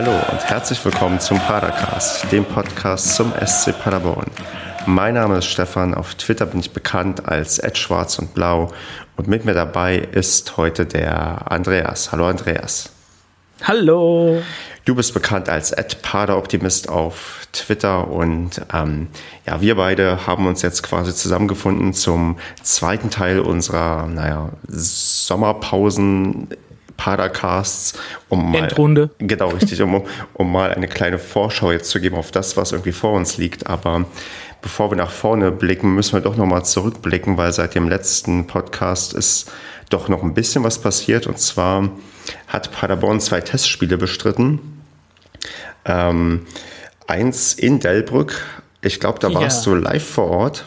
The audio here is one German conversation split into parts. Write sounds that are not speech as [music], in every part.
Hallo und herzlich willkommen zum Padercast, dem Podcast zum SC Paderborn. Mein Name ist Stefan, auf Twitter bin ich bekannt als Schwarz und Blau und mit mir dabei ist heute der Andreas. Hallo Andreas. Hallo. Du bist bekannt als Paderoptimist auf Twitter und ähm, ja, wir beide haben uns jetzt quasi zusammengefunden zum zweiten Teil unserer, naja, Sommerpausen Padercasts, um mal, Endrunde. Genau, richtig, um, um mal eine kleine Vorschau jetzt zu geben auf das, was irgendwie vor uns liegt. Aber bevor wir nach vorne blicken, müssen wir doch nochmal zurückblicken, weil seit dem letzten Podcast ist doch noch ein bisschen was passiert. Und zwar hat Paderborn zwei Testspiele bestritten. Ähm, eins in Delbrück. Ich glaube, da warst ja. du live vor Ort.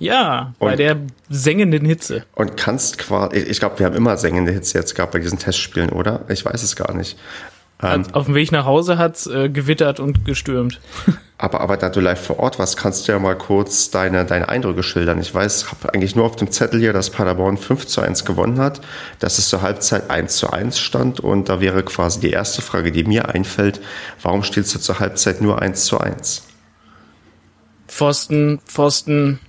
Ja, bei der sengenden Hitze. Und kannst quasi, ich glaube, wir haben immer sengende Hitze jetzt gehabt bei diesen Testspielen, oder? Ich weiß es gar nicht. Ähm, auf dem Weg nach Hause hat's äh, gewittert und gestürmt. [laughs] aber, aber da du live vor Ort warst, kannst du ja mal kurz deine, deine Eindrücke schildern. Ich weiß, ich habe eigentlich nur auf dem Zettel hier, dass Paderborn 5 zu 1 gewonnen hat, dass es zur Halbzeit 1 zu 1 stand und da wäre quasi die erste Frage, die mir einfällt, warum steht du zur Halbzeit nur 1 zu 1? Pfosten, Pfosten,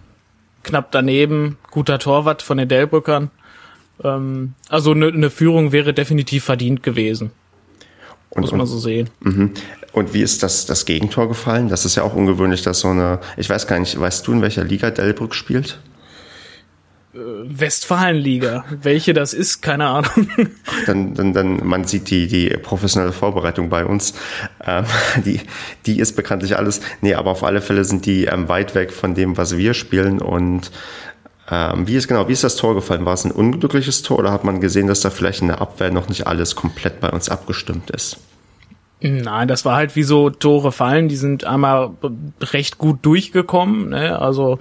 knapp daneben, guter Torwart von den Delbrückern. Ähm, also eine ne Führung wäre definitiv verdient gewesen. Und, Muss man so sehen. Mhm. Und wie ist das, das Gegentor gefallen? Das ist ja auch ungewöhnlich, dass so eine, ich weiß gar nicht, weißt du, in welcher Liga Delbrück spielt? Westfalenliga. Welche das ist, keine Ahnung. Dann, dann, dann man sieht die, die professionelle Vorbereitung bei uns. Ähm, [laughs] die, die ist bekanntlich alles. Nee, aber auf alle Fälle sind die ähm, weit weg von dem, was wir spielen. Und ähm, wie ist genau, wie ist das Tor gefallen? War es ein unglückliches Tor oder hat man gesehen, dass da vielleicht in der Abwehr noch nicht alles komplett bei uns abgestimmt ist? Nein, das war halt wie so Tore fallen, die sind einmal recht gut durchgekommen, ne? also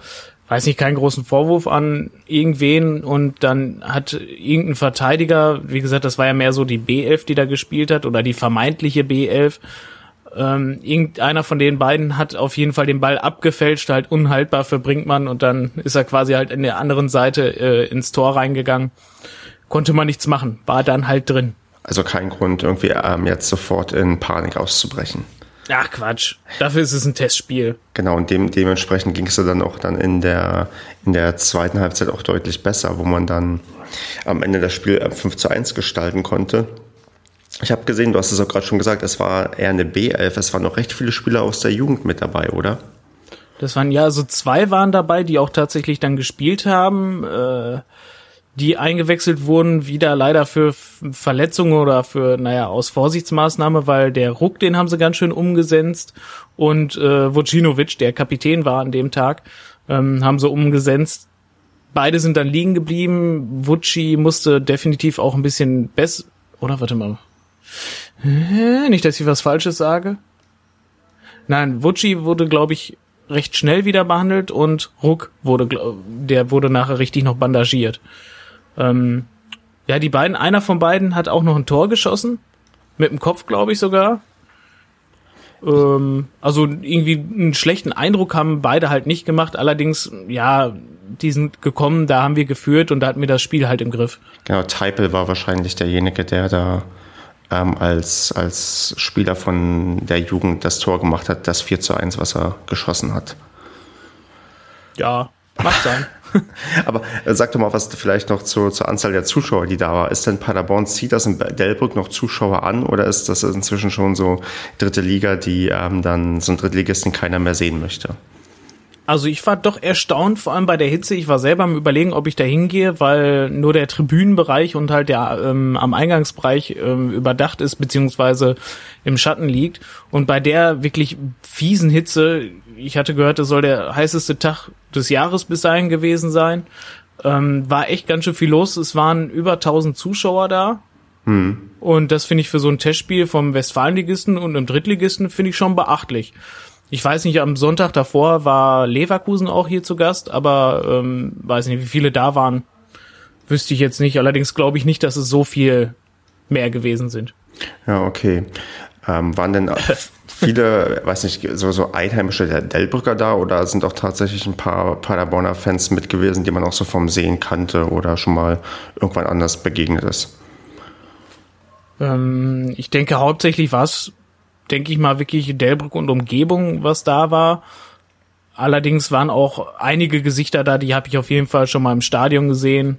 weiß nicht, keinen großen Vorwurf an irgendwen und dann hat irgendein Verteidiger, wie gesagt, das war ja mehr so die B11, die da gespielt hat oder die vermeintliche B11, ähm, irgendeiner von den beiden hat auf jeden Fall den Ball abgefälscht, halt unhaltbar für Brinkmann und dann ist er quasi halt in der anderen Seite äh, ins Tor reingegangen. Konnte man nichts machen, war dann halt drin. Also kein Grund, irgendwie ähm, jetzt sofort in Panik auszubrechen. Ach Quatsch, dafür ist es ein Testspiel. Genau, und dem, dementsprechend ging es dann auch dann in der, in der zweiten Halbzeit auch deutlich besser, wo man dann am Ende das Spiel 5 zu 1 gestalten konnte. Ich habe gesehen, du hast es auch gerade schon gesagt, es war eher eine B11. Es waren noch recht viele Spieler aus der Jugend mit dabei, oder? Das waren ja, so zwei waren dabei, die auch tatsächlich dann gespielt haben, äh, die eingewechselt wurden, wieder leider für Verletzungen oder für, naja, aus Vorsichtsmaßnahme, weil der Ruck, den haben sie ganz schön umgesetzt und äh, Vucinovic, der Kapitän war an dem Tag, ähm, haben sie umgesetzt. Beide sind dann liegen geblieben. Vucci musste definitiv auch ein bisschen besser, oder warte mal, nicht, dass ich was Falsches sage. Nein, Vucci wurde, glaube ich, recht schnell wieder behandelt und Ruck wurde, der wurde nachher richtig noch bandagiert. Ähm, ja, die beiden, einer von beiden hat auch noch ein Tor geschossen. Mit dem Kopf, glaube ich sogar. Ähm, also irgendwie einen schlechten Eindruck haben beide halt nicht gemacht. Allerdings, ja, die sind gekommen, da haben wir geführt und da hatten wir das Spiel halt im Griff. Genau, Teipel war wahrscheinlich derjenige, der da ähm, als, als Spieler von der Jugend das Tor gemacht hat, das 4 zu 1, was er geschossen hat. Ja, macht sein. [laughs] Aber äh, sag doch mal was vielleicht noch zur, zur Anzahl der Zuschauer, die da war. Ist denn Paderborn, zieht das in Delbrück noch Zuschauer an oder ist das inzwischen schon so dritte Liga, die ähm, dann so ein Drittligisten keiner mehr sehen möchte? Also ich war doch erstaunt, vor allem bei der Hitze. Ich war selber am überlegen, ob ich da hingehe, weil nur der Tribünenbereich und halt der ähm, am Eingangsbereich ähm, überdacht ist, beziehungsweise im Schatten liegt. Und bei der wirklich fiesen Hitze, ich hatte gehört, es soll der heißeste Tag des Jahres bis dahin gewesen sein, ähm, war echt ganz schön viel los. Es waren über 1000 Zuschauer da. Hm. Und das finde ich für so ein Testspiel vom Westfalenligisten und einem Drittligisten finde ich schon beachtlich. Ich weiß nicht, am Sonntag davor war Leverkusen auch hier zu Gast, aber ähm, weiß nicht, wie viele da waren, wüsste ich jetzt nicht. Allerdings glaube ich nicht, dass es so viel mehr gewesen sind. Ja, okay. Ähm, waren denn [laughs] viele, weiß nicht, so, so einheimische Delbrücker da oder sind auch tatsächlich ein paar Paderborner Fans mit gewesen, die man auch so vom Sehen kannte oder schon mal irgendwann anders begegnet ist? Ähm, ich denke, hauptsächlich war es denke ich mal, wirklich Delbrück und Umgebung, was da war. Allerdings waren auch einige Gesichter da, die habe ich auf jeden Fall schon mal im Stadion gesehen.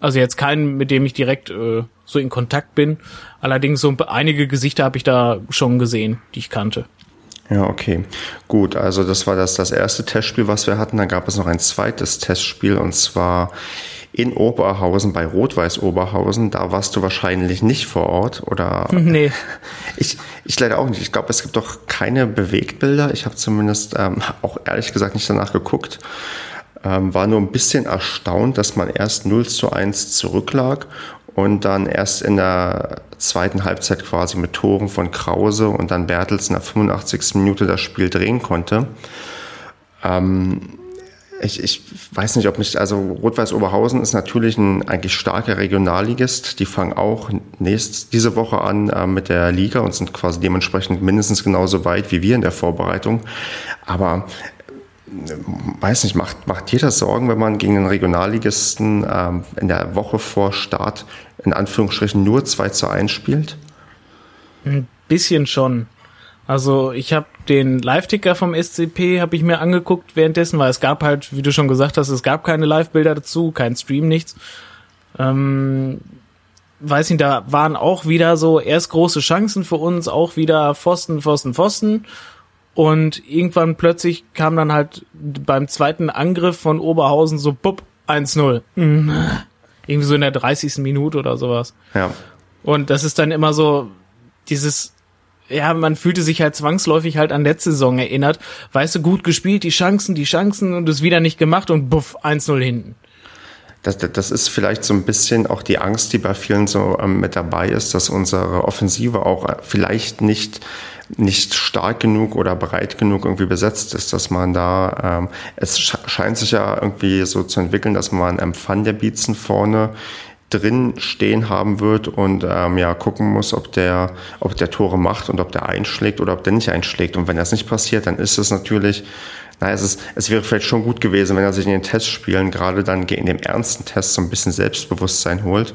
Also jetzt keinen, mit dem ich direkt äh, so in Kontakt bin. Allerdings so einige Gesichter habe ich da schon gesehen, die ich kannte. Ja, okay. Gut, also das war das, das erste Testspiel, was wir hatten. Dann gab es noch ein zweites Testspiel und zwar in Oberhausen bei Rot-Weiß Oberhausen. Da warst du wahrscheinlich nicht vor Ort oder? [laughs] Nee. Ich, ich leider auch nicht. Ich glaube, es gibt doch keine Bewegtbilder. Ich habe zumindest ähm, auch ehrlich gesagt nicht danach geguckt. Ähm, war nur ein bisschen erstaunt, dass man erst 0 zu 1 zurücklag und dann erst in der zweiten Halbzeit quasi mit Toren von Krause und dann Bertels in der 85. Minute das Spiel drehen konnte. Ähm, ich, ich weiß nicht, ob mich, also Rot-Weiß Oberhausen ist natürlich ein eigentlich starker Regionalligist. Die fangen auch nächst, diese Woche an äh, mit der Liga und sind quasi dementsprechend mindestens genauso weit wie wir in der Vorbereitung. Aber weiß nicht, macht, macht das Sorgen, wenn man gegen den Regionalligisten ähm, in der Woche vor Start in Anführungsstrichen nur 2 zu 1 spielt? Ein bisschen schon. Also ich habe den Live-Ticker vom SCP habe ich mir angeguckt währenddessen, weil es gab halt, wie du schon gesagt hast, es gab keine Live-Bilder dazu, kein Stream, nichts. Ähm, weiß nicht, da waren auch wieder so erst große Chancen für uns, auch wieder Pfosten, Pfosten, Pfosten. Und irgendwann plötzlich kam dann halt beim zweiten Angriff von Oberhausen so, bupp, 1-0. Mhm. Irgendwie so in der 30. Minute oder sowas. Ja. Und das ist dann immer so dieses ja, man fühlte sich halt zwangsläufig halt an letzte Saison erinnert. Weißt du, gut gespielt, die Chancen, die Chancen und es wieder nicht gemacht und buff, 1-0 hinten. Das, das ist vielleicht so ein bisschen auch die Angst, die bei vielen so ähm, mit dabei ist, dass unsere Offensive auch äh, vielleicht nicht nicht stark genug oder breit genug irgendwie besetzt ist, dass man da, ähm, es scheint sich ja irgendwie so zu entwickeln, dass man Empfang der Beatsen vorne drin stehen haben wird und ähm, ja gucken muss, ob der, ob der Tore macht und ob der einschlägt oder ob der nicht einschlägt. Und wenn das nicht passiert, dann ist es natürlich, naja, es, ist, es wäre vielleicht schon gut gewesen, wenn er sich in den Testspielen gerade dann in dem ernsten Test so ein bisschen Selbstbewusstsein holt.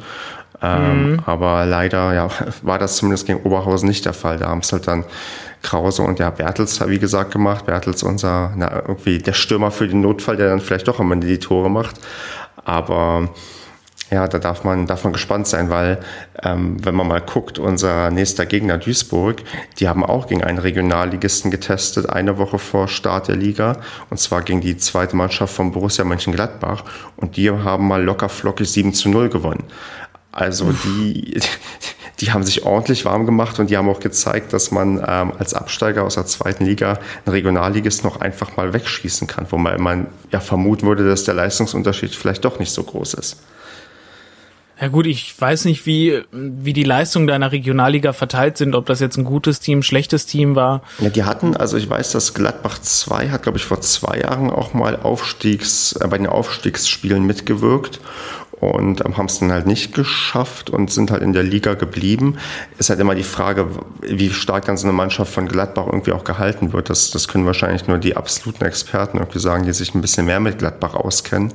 Ähm, mhm. Aber leider ja, [laughs] war das zumindest gegen Oberhausen nicht der Fall. Da haben es halt dann Krause und ja, Bertels, wie gesagt, gemacht. Bertels unser, na, irgendwie der Stürmer für den Notfall, der dann vielleicht doch am Ende die Tore macht. Aber ja, da darf man, darf man gespannt sein, weil ähm, wenn man mal guckt, unser nächster Gegner Duisburg, die haben auch gegen einen Regionalligisten getestet, eine Woche vor Start der Liga, und zwar gegen die zweite Mannschaft von Borussia Mönchengladbach, und die haben mal locker flockig 7 zu 0 gewonnen. Also die, [laughs] die haben sich ordentlich warm gemacht und die haben auch gezeigt, dass man ähm, als Absteiger aus der zweiten Liga einen Regionalligist noch einfach mal wegschießen kann, wo man, man ja vermuten würde, dass der Leistungsunterschied vielleicht doch nicht so groß ist. Ja gut, ich weiß nicht, wie, wie die Leistungen deiner Regionalliga verteilt sind, ob das jetzt ein gutes Team, schlechtes Team war. Ja, die hatten, also ich weiß, dass Gladbach 2 hat, glaube ich, vor zwei Jahren auch mal Aufstiegs, äh, bei den Aufstiegsspielen mitgewirkt und haben es dann halt nicht geschafft und sind halt in der Liga geblieben. Ist halt immer die Frage, wie stark dann so eine Mannschaft von Gladbach irgendwie auch gehalten wird. Das, das können wahrscheinlich nur die absoluten Experten irgendwie sagen, die sich ein bisschen mehr mit Gladbach auskennen.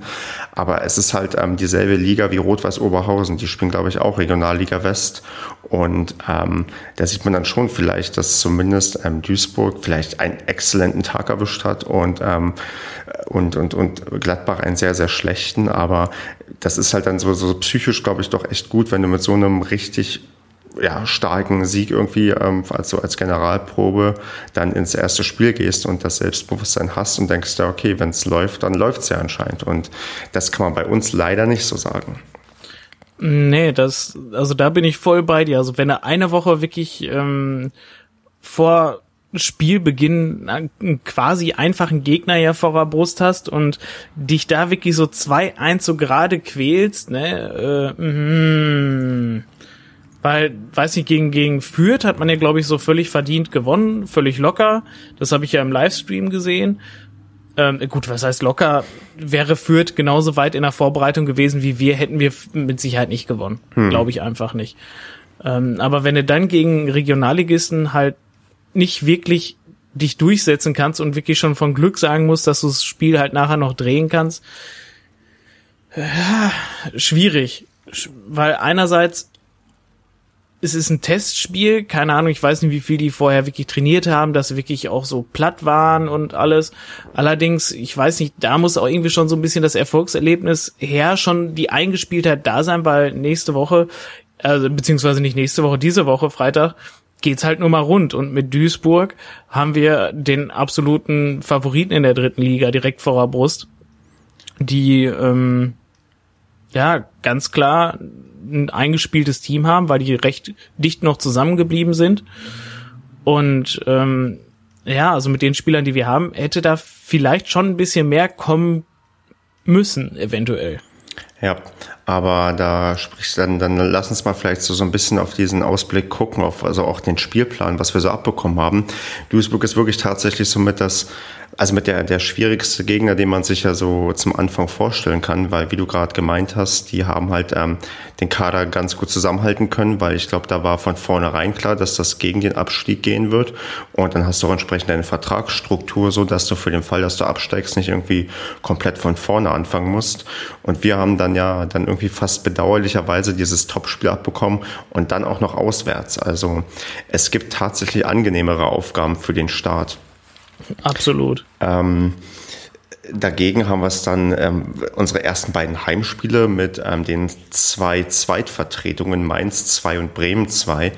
Aber es ist halt ähm, dieselbe Liga wie Rot-Weiß Oberhausen. Die spielen, glaube ich, auch Regionalliga West. Und ähm, da sieht man dann schon vielleicht, dass zumindest ähm, Duisburg vielleicht einen exzellenten Tag erwischt hat und, ähm, und, und, und Gladbach einen sehr, sehr schlechten. Aber das ist halt dann so, so psychisch, glaube ich, doch echt gut, wenn du mit so einem richtig ja, starken Sieg irgendwie ähm, also als Generalprobe dann ins erste Spiel gehst und das Selbstbewusstsein hast und denkst ja, okay, wenn es läuft, dann läuft es ja anscheinend. Und das kann man bei uns leider nicht so sagen. Nee, das, also da bin ich voll bei dir. Also wenn du eine Woche wirklich ähm, vor Spielbeginn einen quasi einfachen Gegner ja vor der Brust hast und dich da wirklich so zwei eins so gerade quälst, ne? Äh, mm, weil, weiß nicht, gegen, gegen Fürth hat man ja, glaube ich, so völlig verdient gewonnen, völlig locker. Das habe ich ja im Livestream gesehen. Ähm, gut, was heißt locker? Wäre Fürth genauso weit in der Vorbereitung gewesen wie wir, hätten wir mit Sicherheit nicht gewonnen. Hm. Glaube ich einfach nicht. Ähm, aber wenn du dann gegen Regionalligisten halt nicht wirklich dich durchsetzen kannst und wirklich schon von Glück sagen musst, dass du das Spiel halt nachher noch drehen kannst, ja, schwierig. Weil einerseits es ist ein Testspiel, keine Ahnung, ich weiß nicht, wie viel die vorher wirklich trainiert haben, dass sie wirklich auch so platt waren und alles. Allerdings, ich weiß nicht, da muss auch irgendwie schon so ein bisschen das Erfolgserlebnis her, schon die Eingespieltheit da sein, weil nächste Woche, also beziehungsweise nicht nächste Woche, diese Woche, Freitag, geht's halt nur mal rund. Und mit Duisburg haben wir den absoluten Favoriten in der dritten Liga direkt vor der Brust, die ähm, ja ganz klar ein eingespieltes Team haben, weil die recht dicht noch zusammengeblieben sind. Und ähm, ja, also mit den Spielern, die wir haben, hätte da vielleicht schon ein bisschen mehr kommen müssen, eventuell. Ja, aber da sprichst dann, dann lass uns mal vielleicht so, so ein bisschen auf diesen Ausblick gucken, auf also auch den Spielplan, was wir so abbekommen haben. Duisburg ist wirklich tatsächlich somit das also mit der, der schwierigste Gegner, den man sich ja so zum Anfang vorstellen kann, weil wie du gerade gemeint hast, die haben halt ähm, den Kader ganz gut zusammenhalten können, weil ich glaube, da war von vornherein klar, dass das gegen den Abstieg gehen wird. Und dann hast du auch entsprechend eine Vertragsstruktur, so dass du für den Fall, dass du absteigst, nicht irgendwie komplett von vorne anfangen musst. Und wir haben dann ja dann irgendwie fast bedauerlicherweise dieses Topspiel abbekommen und dann auch noch auswärts. Also es gibt tatsächlich angenehmere Aufgaben für den Start. Absolut. Ähm, dagegen haben wir es dann ähm, unsere ersten beiden Heimspiele mit ähm, den zwei Zweitvertretungen Mainz 2 und Bremen 2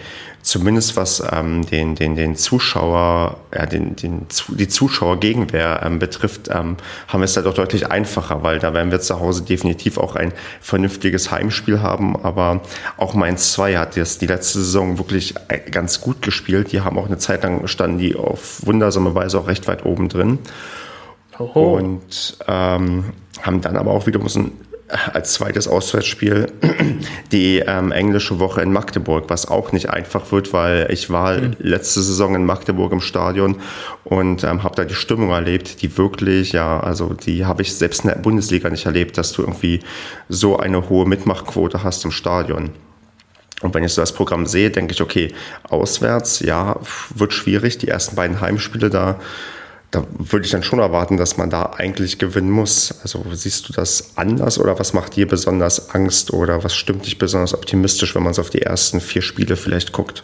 zumindest was ähm, den, den, den Zuschauer, ja, den, den, die Zuschauergegenwehr ähm, betrifft, ähm, haben wir es da doch deutlich einfacher, weil da werden wir zu Hause definitiv auch ein vernünftiges Heimspiel haben. Aber auch Mainz 2 hat das die letzte Saison wirklich äh, ganz gut gespielt. Die haben auch eine Zeit lang standen die auf wundersame Weise auch recht weit oben drin. Oho. Und ähm, haben dann aber auch wieder müssen als zweites Auswärtsspiel [clears throat] die ähm, englische Woche in Magdeburg, was auch nicht einfach wird, weil ich war mhm. letzte Saison in Magdeburg im Stadion und ähm, habe da die Stimmung erlebt, die wirklich, ja, also die habe ich selbst in der Bundesliga nicht erlebt, dass du irgendwie so eine hohe Mitmachquote hast im Stadion. Und wenn ich so das Programm sehe, denke ich, okay, auswärts, ja, wird schwierig. Die ersten beiden Heimspiele da da würde ich dann schon erwarten, dass man da eigentlich gewinnen muss. Also siehst du das anders oder was macht dir besonders Angst oder was stimmt dich besonders optimistisch, wenn man so auf die ersten vier Spiele vielleicht guckt?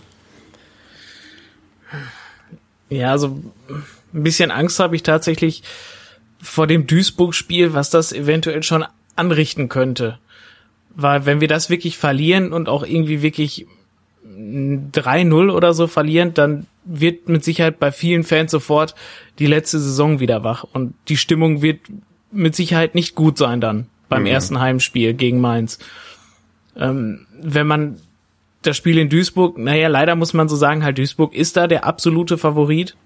Ja, also ein bisschen Angst habe ich tatsächlich vor dem Duisburg-Spiel, was das eventuell schon anrichten könnte. Weil wenn wir das wirklich verlieren und auch irgendwie wirklich 3-0 oder so verlieren, dann wird mit Sicherheit bei vielen Fans sofort die letzte Saison wieder wach und die Stimmung wird mit Sicherheit nicht gut sein dann beim mhm. ersten Heimspiel gegen Mainz. Ähm, wenn man das Spiel in Duisburg, naja, leider muss man so sagen, halt Duisburg ist da der absolute Favorit.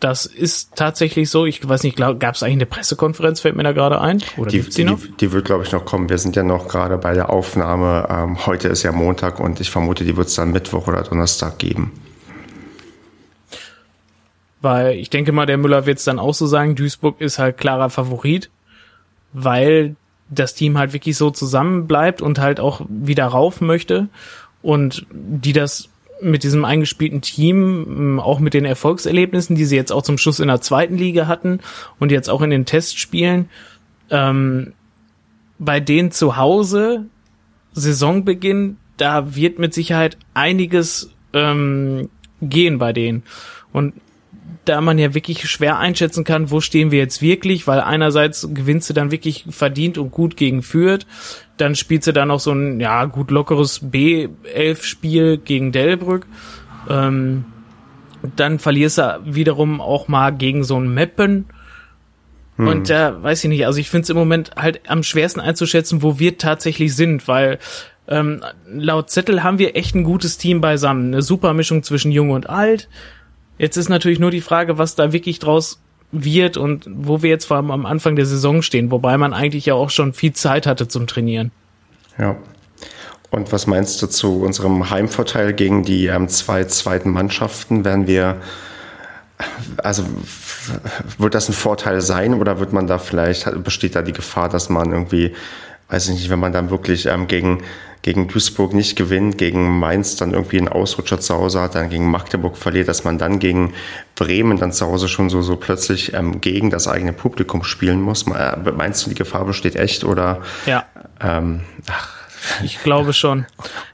Das ist tatsächlich so. Ich weiß nicht, gab es eigentlich eine Pressekonferenz, fällt mir da gerade ein? Oder die, die, die, die, wird, glaube ich, noch kommen. Wir sind ja noch gerade bei der Aufnahme. Ähm, heute ist ja Montag und ich vermute, die wird es dann Mittwoch oder Donnerstag geben. Weil ich denke mal, der Müller wird es dann auch so sagen, Duisburg ist halt klarer Favorit, weil das Team halt wirklich so zusammenbleibt und halt auch wieder rauf möchte und die das mit diesem eingespielten Team, ähm, auch mit den Erfolgserlebnissen, die sie jetzt auch zum Schluss in der zweiten Liga hatten und jetzt auch in den Testspielen, ähm, bei denen zu Hause Saisonbeginn, da wird mit Sicherheit einiges ähm, gehen bei denen. Und da man ja wirklich schwer einschätzen kann, wo stehen wir jetzt wirklich, weil einerseits gewinnst du dann wirklich verdient und gut gegen Fürth, dann spielst du dann noch so ein, ja, gut lockeres B11-Spiel gegen Delbrück, ähm, dann verlierst du wiederum auch mal gegen so ein Meppen, hm. und da äh, weiß ich nicht, also ich finde es im Moment halt am schwersten einzuschätzen, wo wir tatsächlich sind, weil ähm, laut Zettel haben wir echt ein gutes Team beisammen. Eine super Mischung zwischen jung und alt. Jetzt ist natürlich nur die Frage, was da wirklich draus wird und wo wir jetzt vor allem am Anfang der Saison stehen, wobei man eigentlich ja auch schon viel Zeit hatte zum Trainieren. Ja. Und was meinst du zu unserem Heimvorteil gegen die ähm, zwei zweiten Mannschaften? Werden wir, also wird das ein Vorteil sein oder wird man da vielleicht, besteht da die Gefahr, dass man irgendwie, weiß ich nicht, wenn man dann wirklich ähm, gegen gegen Duisburg nicht gewinnt, gegen Mainz dann irgendwie einen Ausrutscher zu Hause hat, dann gegen Magdeburg verliert, dass man dann gegen Bremen dann zu Hause schon so, so plötzlich ähm, gegen das eigene Publikum spielen muss. Äh, meinst du, die Gefahr besteht echt oder? Ja. Ähm, ach, Ich glaube schon.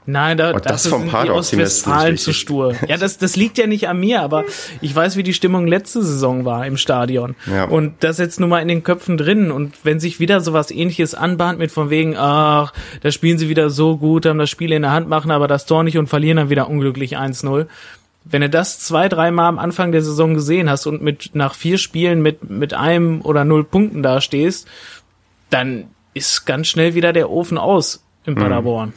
Nein, da, Und das dafür vom sind die Ostwestfalen zu stur. Ja, das, das liegt ja nicht an mir, aber ich weiß, wie die Stimmung letzte Saison war im Stadion. Ja. Und das jetzt nun mal in den Köpfen drin. Und wenn sich wieder sowas ähnliches anbahnt mit von wegen, ach, da spielen sie wieder so gut, haben das Spiel in der Hand, machen aber das Tor nicht und verlieren dann wieder unglücklich 1-0. Wenn du das zwei, dreimal am Anfang der Saison gesehen hast und mit nach vier Spielen mit, mit einem oder null Punkten da stehst, dann ist ganz schnell wieder der Ofen aus in Paderborn.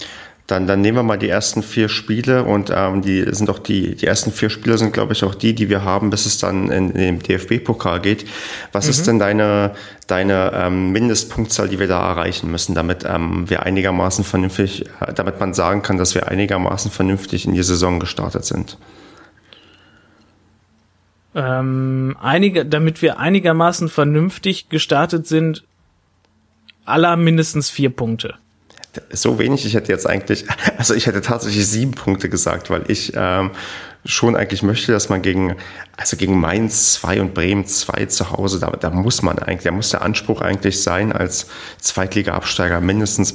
Dann, dann nehmen wir mal die ersten vier Spiele und ähm, die sind doch die, die ersten vier Spiele sind, glaube ich, auch die, die wir haben, bis es dann in, in den DFB-Pokal geht. Was ist denn deine, deine ähm, Mindestpunktzahl, die wir da erreichen müssen, damit ähm, wir einigermaßen vernünftig, äh, damit man sagen kann, dass wir einigermaßen vernünftig in die Saison gestartet sind? Ähm, einige, damit wir einigermaßen vernünftig gestartet sind, aller mindestens vier Punkte. So wenig, ich hätte jetzt eigentlich, [laughs] also ich hätte tatsächlich sieben Punkte gesagt, weil ich ähm, schon eigentlich möchte, dass man gegen, also gegen Mainz 2 und Bremen 2 zu Hause, da, da muss man eigentlich, da muss der Anspruch eigentlich sein, als Zweitliga-Absteiger mindestens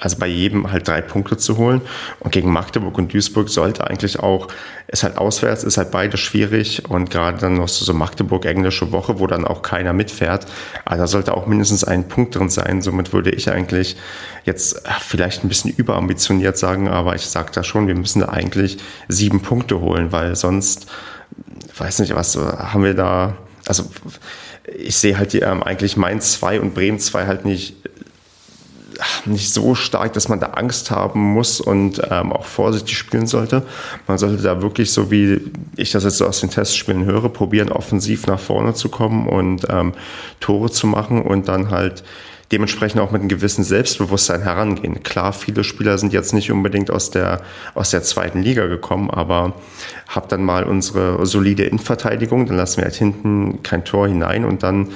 also bei jedem halt drei Punkte zu holen. Und gegen Magdeburg und Duisburg sollte eigentlich auch, ist halt auswärts, ist halt beide schwierig und gerade dann noch so, so Magdeburg englische Woche, wo dann auch keiner mitfährt. Also da sollte auch mindestens ein Punkt drin sein. Somit würde ich eigentlich jetzt vielleicht ein bisschen überambitioniert sagen, aber ich sage da schon, wir müssen da eigentlich sieben Punkte holen, weil sonst, weiß nicht, was haben wir da, also ich sehe halt die, ähm, eigentlich Mainz 2 und Bremen 2 halt nicht nicht so stark, dass man da Angst haben muss und ähm, auch vorsichtig spielen sollte. Man sollte da wirklich, so wie ich das jetzt aus den Testspielen höre, probieren, offensiv nach vorne zu kommen und ähm, Tore zu machen und dann halt dementsprechend auch mit einem gewissen Selbstbewusstsein herangehen. Klar, viele Spieler sind jetzt nicht unbedingt aus der, aus der zweiten Liga gekommen, aber hab dann mal unsere solide Innenverteidigung, dann lassen wir halt hinten kein Tor hinein und dann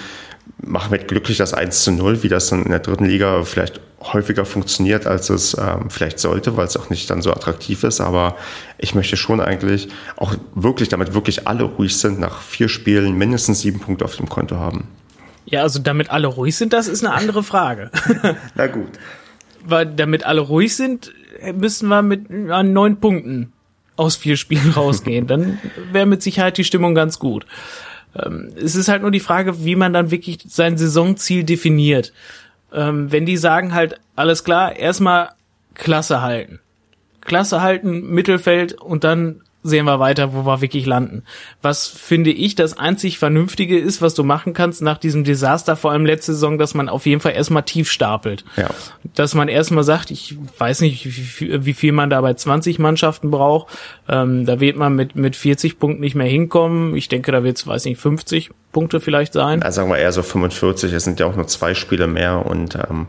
machen wir glücklich das 1 zu 0, wie das dann in der dritten Liga vielleicht häufiger funktioniert, als es ähm, vielleicht sollte, weil es auch nicht dann so attraktiv ist. Aber ich möchte schon eigentlich auch wirklich, damit wirklich alle ruhig sind, nach vier Spielen mindestens sieben Punkte auf dem Konto haben. Ja, also damit alle ruhig sind, das ist eine andere Frage. [laughs] Na gut. Weil damit alle ruhig sind, müssen wir mit an neun Punkten aus vier Spielen [laughs] rausgehen. Dann wäre mit Sicherheit die Stimmung ganz gut. Ähm, es ist halt nur die Frage, wie man dann wirklich sein Saisonziel definiert. Ähm, wenn die sagen halt, alles klar, erstmal Klasse halten. Klasse halten, Mittelfeld und dann sehen wir weiter, wo wir wirklich landen. Was finde ich das einzig Vernünftige ist, was du machen kannst nach diesem Desaster, vor allem letzte Saison, dass man auf jeden Fall erstmal tief stapelt. Ja. Dass man erstmal sagt, ich weiß nicht, wie viel, man da bei 20 Mannschaften braucht. Ähm, da wird man mit, mit 40 Punkten nicht mehr hinkommen. Ich denke, da wird es, weiß nicht, 50 Punkte vielleicht sein. Also sagen wir eher so 45. Es sind ja auch nur zwei Spiele mehr und ähm,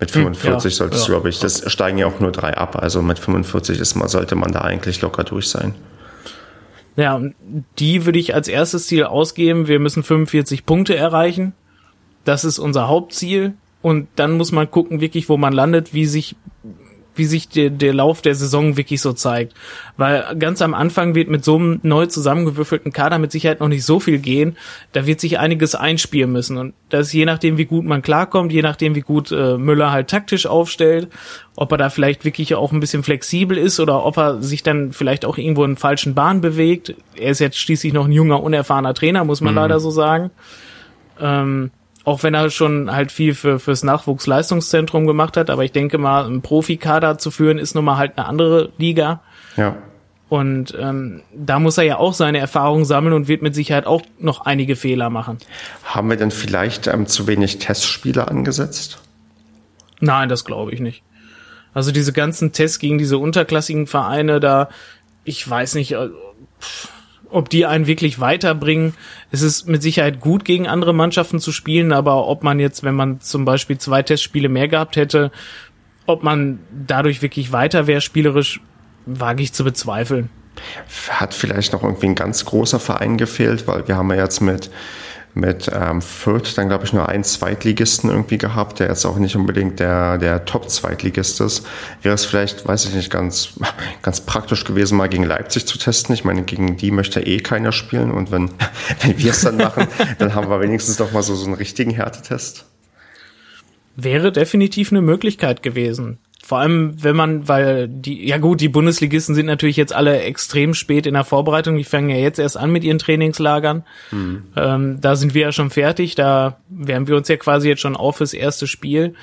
mit 45 hm, ja, solltest ja. du, glaube ich, das steigen ja auch nur drei ab. Also mit 45 ist man, sollte man da eigentlich locker durch sein. Ja, die würde ich als erstes Ziel ausgeben. Wir müssen 45 Punkte erreichen. Das ist unser Hauptziel. Und dann muss man gucken, wirklich, wo man landet, wie sich wie sich der, der Lauf der Saison wirklich so zeigt. Weil ganz am Anfang wird mit so einem neu zusammengewürfelten Kader mit Sicherheit noch nicht so viel gehen. Da wird sich einiges einspielen müssen. Und das je nachdem, wie gut man klarkommt, je nachdem, wie gut äh, Müller halt taktisch aufstellt, ob er da vielleicht wirklich auch ein bisschen flexibel ist oder ob er sich dann vielleicht auch irgendwo in falschen Bahn bewegt. Er ist jetzt schließlich noch ein junger, unerfahrener Trainer, muss man mhm. leider so sagen. Ähm, auch wenn er schon halt viel für fürs Nachwuchsleistungszentrum gemacht hat, aber ich denke mal, einen Profikader zu führen ist nun mal halt eine andere Liga. Ja. Und ähm, da muss er ja auch seine Erfahrungen sammeln und wird mit Sicherheit auch noch einige Fehler machen. Haben wir denn vielleicht ähm, zu wenig Testspiele angesetzt? Nein, das glaube ich nicht. Also diese ganzen Tests gegen diese unterklassigen Vereine da, ich weiß nicht, äh, pff, ob die einen wirklich weiterbringen. Es ist mit Sicherheit gut, gegen andere Mannschaften zu spielen, aber ob man jetzt, wenn man zum Beispiel zwei Testspiele mehr gehabt hätte, ob man dadurch wirklich weiter wäre, spielerisch, wage ich zu bezweifeln. Hat vielleicht noch irgendwie ein ganz großer Verein gefehlt, weil wir haben ja jetzt mit mit ähm, Fürth dann, glaube ich, nur einen Zweitligisten irgendwie gehabt, der jetzt auch nicht unbedingt der, der Top-Zweitligist ist. Wäre es vielleicht, weiß ich nicht, ganz, [laughs] ganz praktisch gewesen, mal gegen Leipzig zu testen. Ich meine, gegen die möchte eh keiner spielen. Und wenn, [laughs] wenn wir es dann machen, dann haben wir wenigstens doch mal so, so einen richtigen Härtetest. Wäre definitiv eine Möglichkeit gewesen. Vor allem, wenn man, weil die, ja gut, die Bundesligisten sind natürlich jetzt alle extrem spät in der Vorbereitung. Die fangen ja jetzt erst an mit ihren Trainingslagern. Mhm. Ähm, da sind wir ja schon fertig. Da wärmen wir uns ja quasi jetzt schon auf fürs erste Spiel.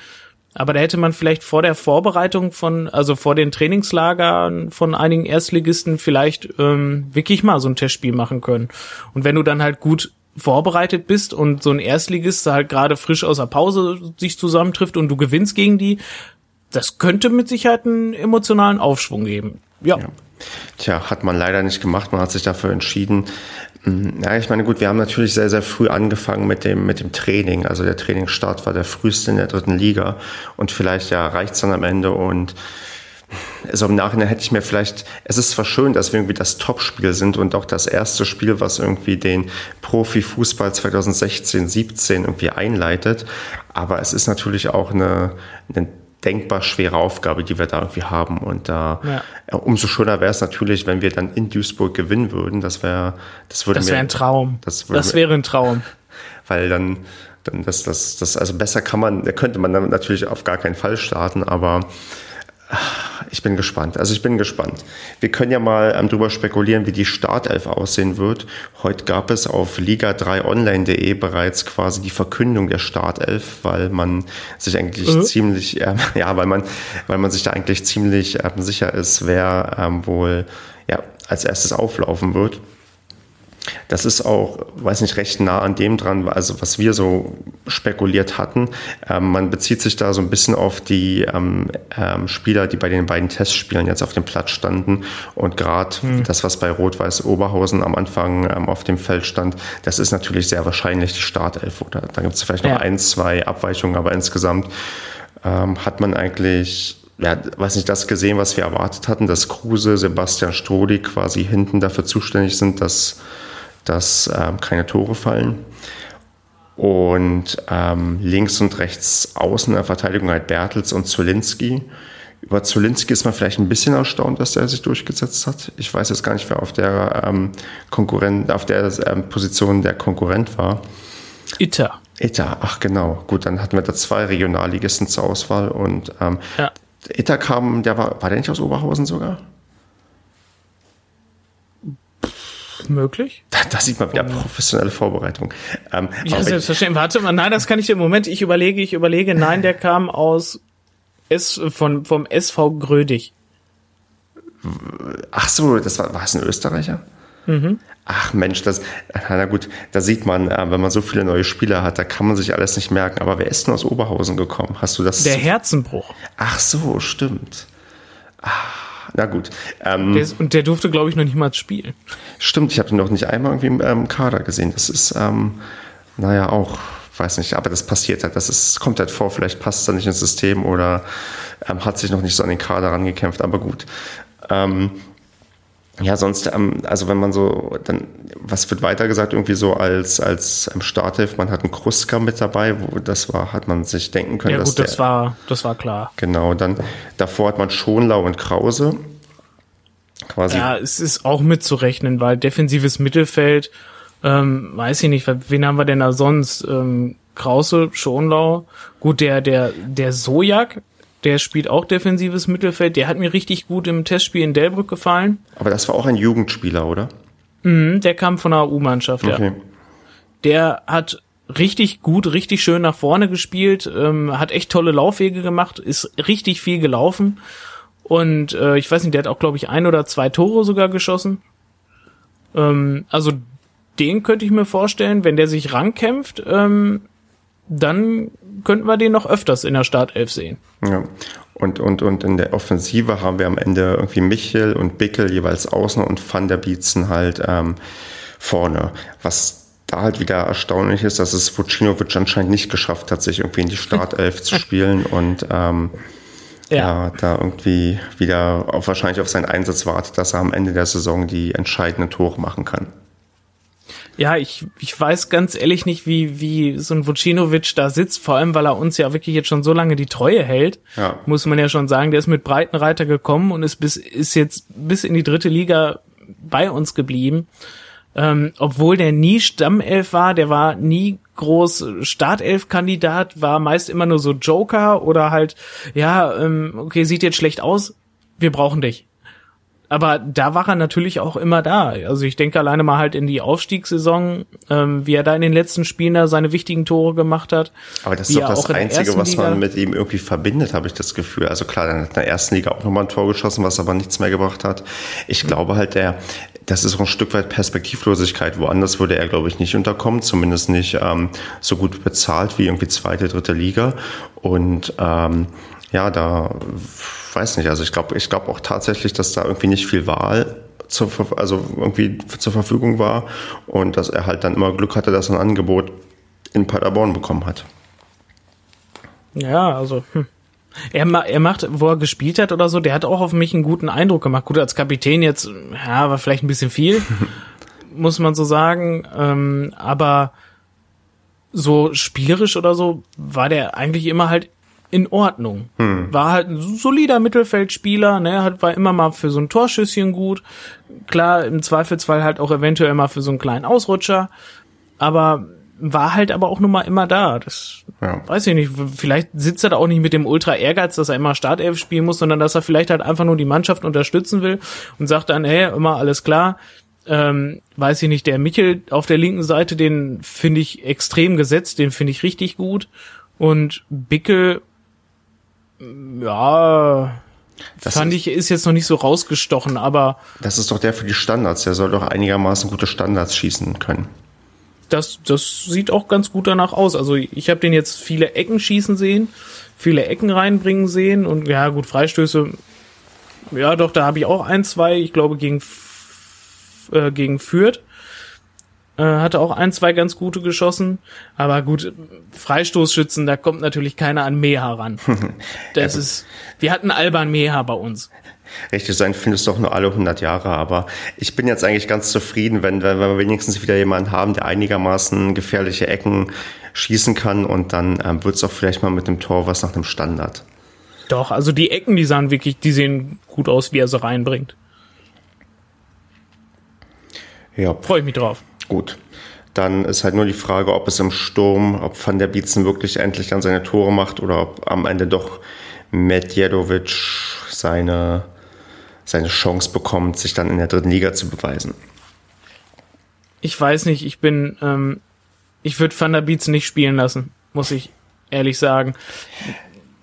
Aber da hätte man vielleicht vor der Vorbereitung von, also vor den Trainingslagern von einigen Erstligisten vielleicht ähm, wirklich mal so ein Testspiel machen können. Und wenn du dann halt gut vorbereitet bist und so ein Erstligist halt gerade frisch aus der Pause sich zusammentrifft und du gewinnst gegen die, das könnte mit Sicherheit einen emotionalen Aufschwung geben. Ja. ja. Tja, hat man leider nicht gemacht. Man hat sich dafür entschieden. Hm, ja, ich meine, gut, wir haben natürlich sehr, sehr früh angefangen mit dem, mit dem Training. Also der Trainingsstart war der früheste in der dritten Liga. Und vielleicht, ja, reicht's dann am Ende und also im Nachhinein hätte ich mir vielleicht, es ist zwar schön, dass wir irgendwie das Topspiel sind und auch das erste Spiel, was irgendwie den Profifußball 2016, 17 irgendwie einleitet, aber es ist natürlich auch eine, eine denkbar schwere Aufgabe, die wir da irgendwie haben. Und da ja. Äh, umso schöner wäre es natürlich, wenn wir dann in Duisburg gewinnen würden. Das wäre, das würde Das wäre ein Traum. Das, das wäre ein Traum. Weil dann, dann das, das, das, also besser kann man, könnte man dann natürlich auf gar keinen Fall starten, aber ich bin gespannt. Also ich bin gespannt. Wir können ja mal ähm, drüber spekulieren, wie die Startelf aussehen wird. Heute gab es auf liga3online.de bereits quasi die Verkündung der Startelf, weil man sich eigentlich mhm. ziemlich, äh, [laughs] ja, weil man, weil man sich da eigentlich ziemlich äh, sicher ist, wer ähm, wohl ja, als erstes auflaufen wird. Das ist auch, weiß nicht, recht nah an dem dran, also was wir so spekuliert hatten. Ähm, man bezieht sich da so ein bisschen auf die ähm, ähm, Spieler, die bei den beiden Testspielen jetzt auf dem Platz standen. Und gerade hm. das, was bei Rot-Weiß Oberhausen am Anfang ähm, auf dem Feld stand, das ist natürlich sehr wahrscheinlich die Startelf. Oder da gibt es vielleicht noch ja. ein, zwei Abweichungen, aber insgesamt ähm, hat man eigentlich ja, weiß nicht, das gesehen, was wir erwartet hatten, dass Kruse, Sebastian Strodi quasi hinten dafür zuständig sind, dass dass ähm, keine Tore fallen. Und ähm, links und rechts außen in der Verteidigung halt Bertels und Zulinski. Über Zulinski ist man vielleicht ein bisschen erstaunt, dass der sich durchgesetzt hat. Ich weiß jetzt gar nicht, wer auf der ähm, Konkurrent, auf der ähm, Position der Konkurrent war. Itter. Itter, ach genau. Gut, dann hatten wir da zwei Regionalligisten zur Auswahl und ähm, ja. Itter kam, der war, war der nicht aus Oberhausen sogar? Möglich. Da, da sieht man wieder professionelle Vorbereitung. Ähm, ja, selbstverständlich. Warte mal, nein, das kann ich dir im Moment. Ich überlege, ich überlege. Nein, der kam aus S von vom SV Grödig. Ach so, das war, war es ein Österreicher? Mhm. Ach Mensch, das, na gut, da sieht man, äh, wenn man so viele neue Spieler hat, da kann man sich alles nicht merken. Aber wer ist denn aus Oberhausen gekommen? Hast du das? Der Herzenbruch. Ach so, stimmt. Ah. Na gut. Ähm, der ist, und der durfte, glaube ich, noch nicht mal spielen. Stimmt, ich habe ihn noch nicht einmal irgendwie im ähm, Kader gesehen. Das ist, ähm, naja, auch, weiß nicht, aber das passiert halt. Das ist, kommt halt vor, vielleicht passt er nicht ins System oder ähm, hat sich noch nicht so an den Kader rangekämpft, aber gut. Ähm, ja, sonst, ähm, also wenn man so, dann, was wird weiter gesagt, irgendwie so als, als ähm, Starthilfe, man hat einen Kruska mit dabei, wo das war, hat man sich denken können. Ja gut, das der, war, das war klar. Genau, dann davor hat man Schonlau und Krause. Quasi. Ja, es ist auch mitzurechnen, weil defensives Mittelfeld, ähm, weiß ich nicht, wen haben wir denn da sonst? Ähm, Krause, Schonlau, gut, der, der, der Sojak, der spielt auch defensives Mittelfeld. Der hat mir richtig gut im Testspiel in Delbrück gefallen. Aber das war auch ein Jugendspieler, oder? Mhm, der kam von der U-Mannschaft, okay. ja. Der hat richtig gut, richtig schön nach vorne gespielt, ähm, hat echt tolle Laufwege gemacht, ist richtig viel gelaufen. Und äh, ich weiß nicht, der hat auch, glaube ich, ein oder zwei Tore sogar geschossen. Ähm, also den könnte ich mir vorstellen, wenn der sich rankämpft, ähm, dann könnten wir den noch öfters in der Startelf sehen. Ja. Und, und, und in der Offensive haben wir am Ende irgendwie Michel und Bickel jeweils außen und Van der Bietzen halt ähm, vorne. Was da halt wieder erstaunlich ist, dass es Vucinovic anscheinend nicht geschafft hat, sich irgendwie in die Startelf zu [laughs] spielen und ähm, ja. ja. da irgendwie wieder auf, wahrscheinlich auf seinen Einsatz wartet, dass er am Ende der Saison die entscheidenden Tore machen kann. Ja, ich, ich weiß ganz ehrlich nicht, wie, wie so ein Vucinovic da sitzt, vor allem, weil er uns ja wirklich jetzt schon so lange die Treue hält. Ja. Muss man ja schon sagen, der ist mit Breitenreiter gekommen und ist bis, ist jetzt bis in die dritte Liga bei uns geblieben. Ähm, obwohl der nie Stammelf war, der war nie groß Startelf-Kandidat, war meist immer nur so Joker oder halt, ja, ähm, okay, sieht jetzt schlecht aus, wir brauchen dich aber da war er natürlich auch immer da. Also ich denke alleine mal halt in die Aufstiegssaison, ähm, wie er da in den letzten Spielen da seine wichtigen Tore gemacht hat. Aber das ist doch das Einzige, was Liga man mit ihm irgendwie verbindet, habe ich das Gefühl. Also klar, dann hat in der ersten Liga auch nochmal ein Tor geschossen, was aber nichts mehr gebracht hat. Ich mhm. glaube halt, der, das ist auch ein Stück weit Perspektivlosigkeit. Woanders würde er, glaube ich, nicht unterkommen, zumindest nicht ähm, so gut bezahlt wie irgendwie zweite, dritte Liga. Und ähm, ja, da weiß nicht. Also ich glaube, ich glaube auch tatsächlich, dass da irgendwie nicht viel Wahl zur, also irgendwie zur Verfügung war und dass er halt dann immer Glück hatte, dass er ein Angebot in Paderborn bekommen hat. Ja, also hm. er, er macht, wo er gespielt hat oder so, der hat auch auf mich einen guten Eindruck gemacht. Gut, als Kapitän jetzt, ja, war vielleicht ein bisschen viel, [laughs] muss man so sagen. Ähm, aber so spielerisch oder so war der eigentlich immer halt in Ordnung. Hm. War halt ein solider Mittelfeldspieler, ne, hat, war immer mal für so ein Torschüsschen gut. Klar, im Zweifelsfall halt auch eventuell mal für so einen kleinen Ausrutscher. Aber war halt aber auch nun mal immer da. Das ja. weiß ich nicht. Vielleicht sitzt er da auch nicht mit dem Ultra Ehrgeiz, dass er immer Startelf spielen muss, sondern dass er vielleicht halt einfach nur die Mannschaft unterstützen will und sagt dann, hey, immer alles klar. Ähm, weiß ich nicht, der Michel auf der linken Seite, den finde ich extrem gesetzt, den finde ich richtig gut. Und Bickel ja, das fand ist, ich, ist jetzt noch nicht so rausgestochen, aber. Das ist doch der für die Standards. Der soll doch einigermaßen gute Standards schießen können. Das, das sieht auch ganz gut danach aus. Also ich habe den jetzt viele Ecken schießen sehen, viele Ecken reinbringen sehen und ja gut, Freistöße, ja doch, da habe ich auch ein, zwei, ich glaube gegen, äh, gegen Fürth. Äh, hatte auch ein, zwei ganz gute geschossen. Aber gut, Freistoßschützen, da kommt natürlich keiner an Meha ran. [laughs] Das ja, ist, wir hatten Alban Meha bei uns. Richtig sein findest du auch nur alle 100 Jahre, aber ich bin jetzt eigentlich ganz zufrieden, wenn, wenn wir wenigstens wieder jemanden haben, der einigermaßen gefährliche Ecken schießen kann und dann ähm, wird es auch vielleicht mal mit dem Tor was nach dem Standard. Doch, also die Ecken, die sahen wirklich, die sehen gut aus, wie er sie reinbringt. Ja. Freue ich mich drauf. Gut. Dann ist halt nur die Frage, ob es im Sturm, ob Van der Bietzen wirklich endlich dann seine Tore macht oder ob am Ende doch Medjedovic seine, seine Chance bekommt, sich dann in der dritten Liga zu beweisen. Ich weiß nicht, ich bin, ähm, ich würde Van der Bietzen nicht spielen lassen, muss ich ehrlich sagen.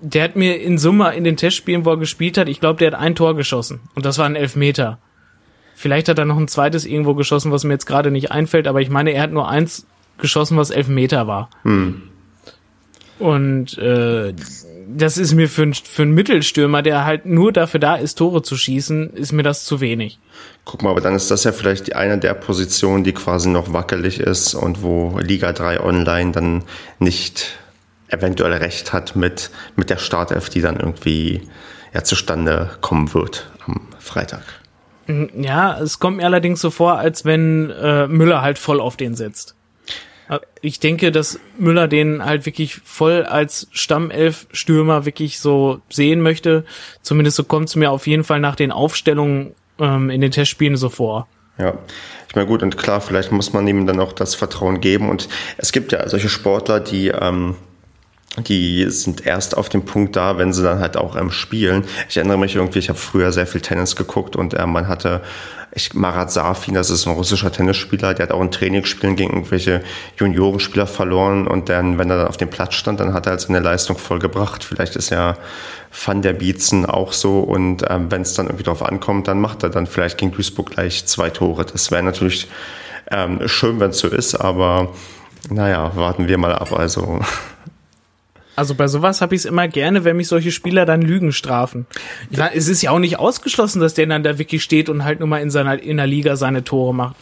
Der hat mir in Summe in den Testspielen, wo er gespielt hat, ich glaube, der hat ein Tor geschossen. Und das war ein Elfmeter. Vielleicht hat er noch ein zweites irgendwo geschossen, was mir jetzt gerade nicht einfällt, aber ich meine, er hat nur eins geschossen, was elf Meter war. Hm. Und äh, das ist mir für, für einen Mittelstürmer, der halt nur dafür da ist, Tore zu schießen, ist mir das zu wenig. Guck mal, aber dann ist das ja vielleicht die eine der Positionen, die quasi noch wackelig ist und wo Liga 3 Online dann nicht eventuell recht hat mit, mit der Startelf, die dann irgendwie ja, zustande kommen wird am Freitag. Ja, es kommt mir allerdings so vor, als wenn äh, Müller halt voll auf den setzt. Äh, ich denke, dass Müller den halt wirklich voll als Stammelf-Stürmer wirklich so sehen möchte. Zumindest so kommt es mir auf jeden Fall nach den Aufstellungen ähm, in den Testspielen so vor. Ja, ich meine gut und klar, vielleicht muss man ihm dann auch das Vertrauen geben. Und es gibt ja solche Sportler, die ähm, die sind erst auf dem Punkt da, wenn sie dann halt auch ähm, spielen. Ich erinnere mich irgendwie, ich habe früher sehr viel Tennis geguckt und äh, man hatte ich, Marat Safin, das ist ein russischer Tennisspieler, der hat auch in Trainingsspielen gegen irgendwelche Juniorenspieler verloren und dann, wenn er dann auf dem Platz stand, dann hat er halt seine Leistung vollgebracht. Vielleicht ist ja Van der Bietzen auch so und ähm, wenn es dann irgendwie drauf ankommt, dann macht er dann vielleicht gegen Duisburg gleich zwei Tore. Das wäre natürlich ähm, schön, wenn es so ist, aber naja, warten wir mal ab. Also [laughs] also bei sowas habe ich es immer gerne, wenn mich solche Spieler dann Lügen strafen. Ich meine, es ist ja auch nicht ausgeschlossen, dass der dann da wirklich steht und halt nur mal in seiner in der Liga seine Tore macht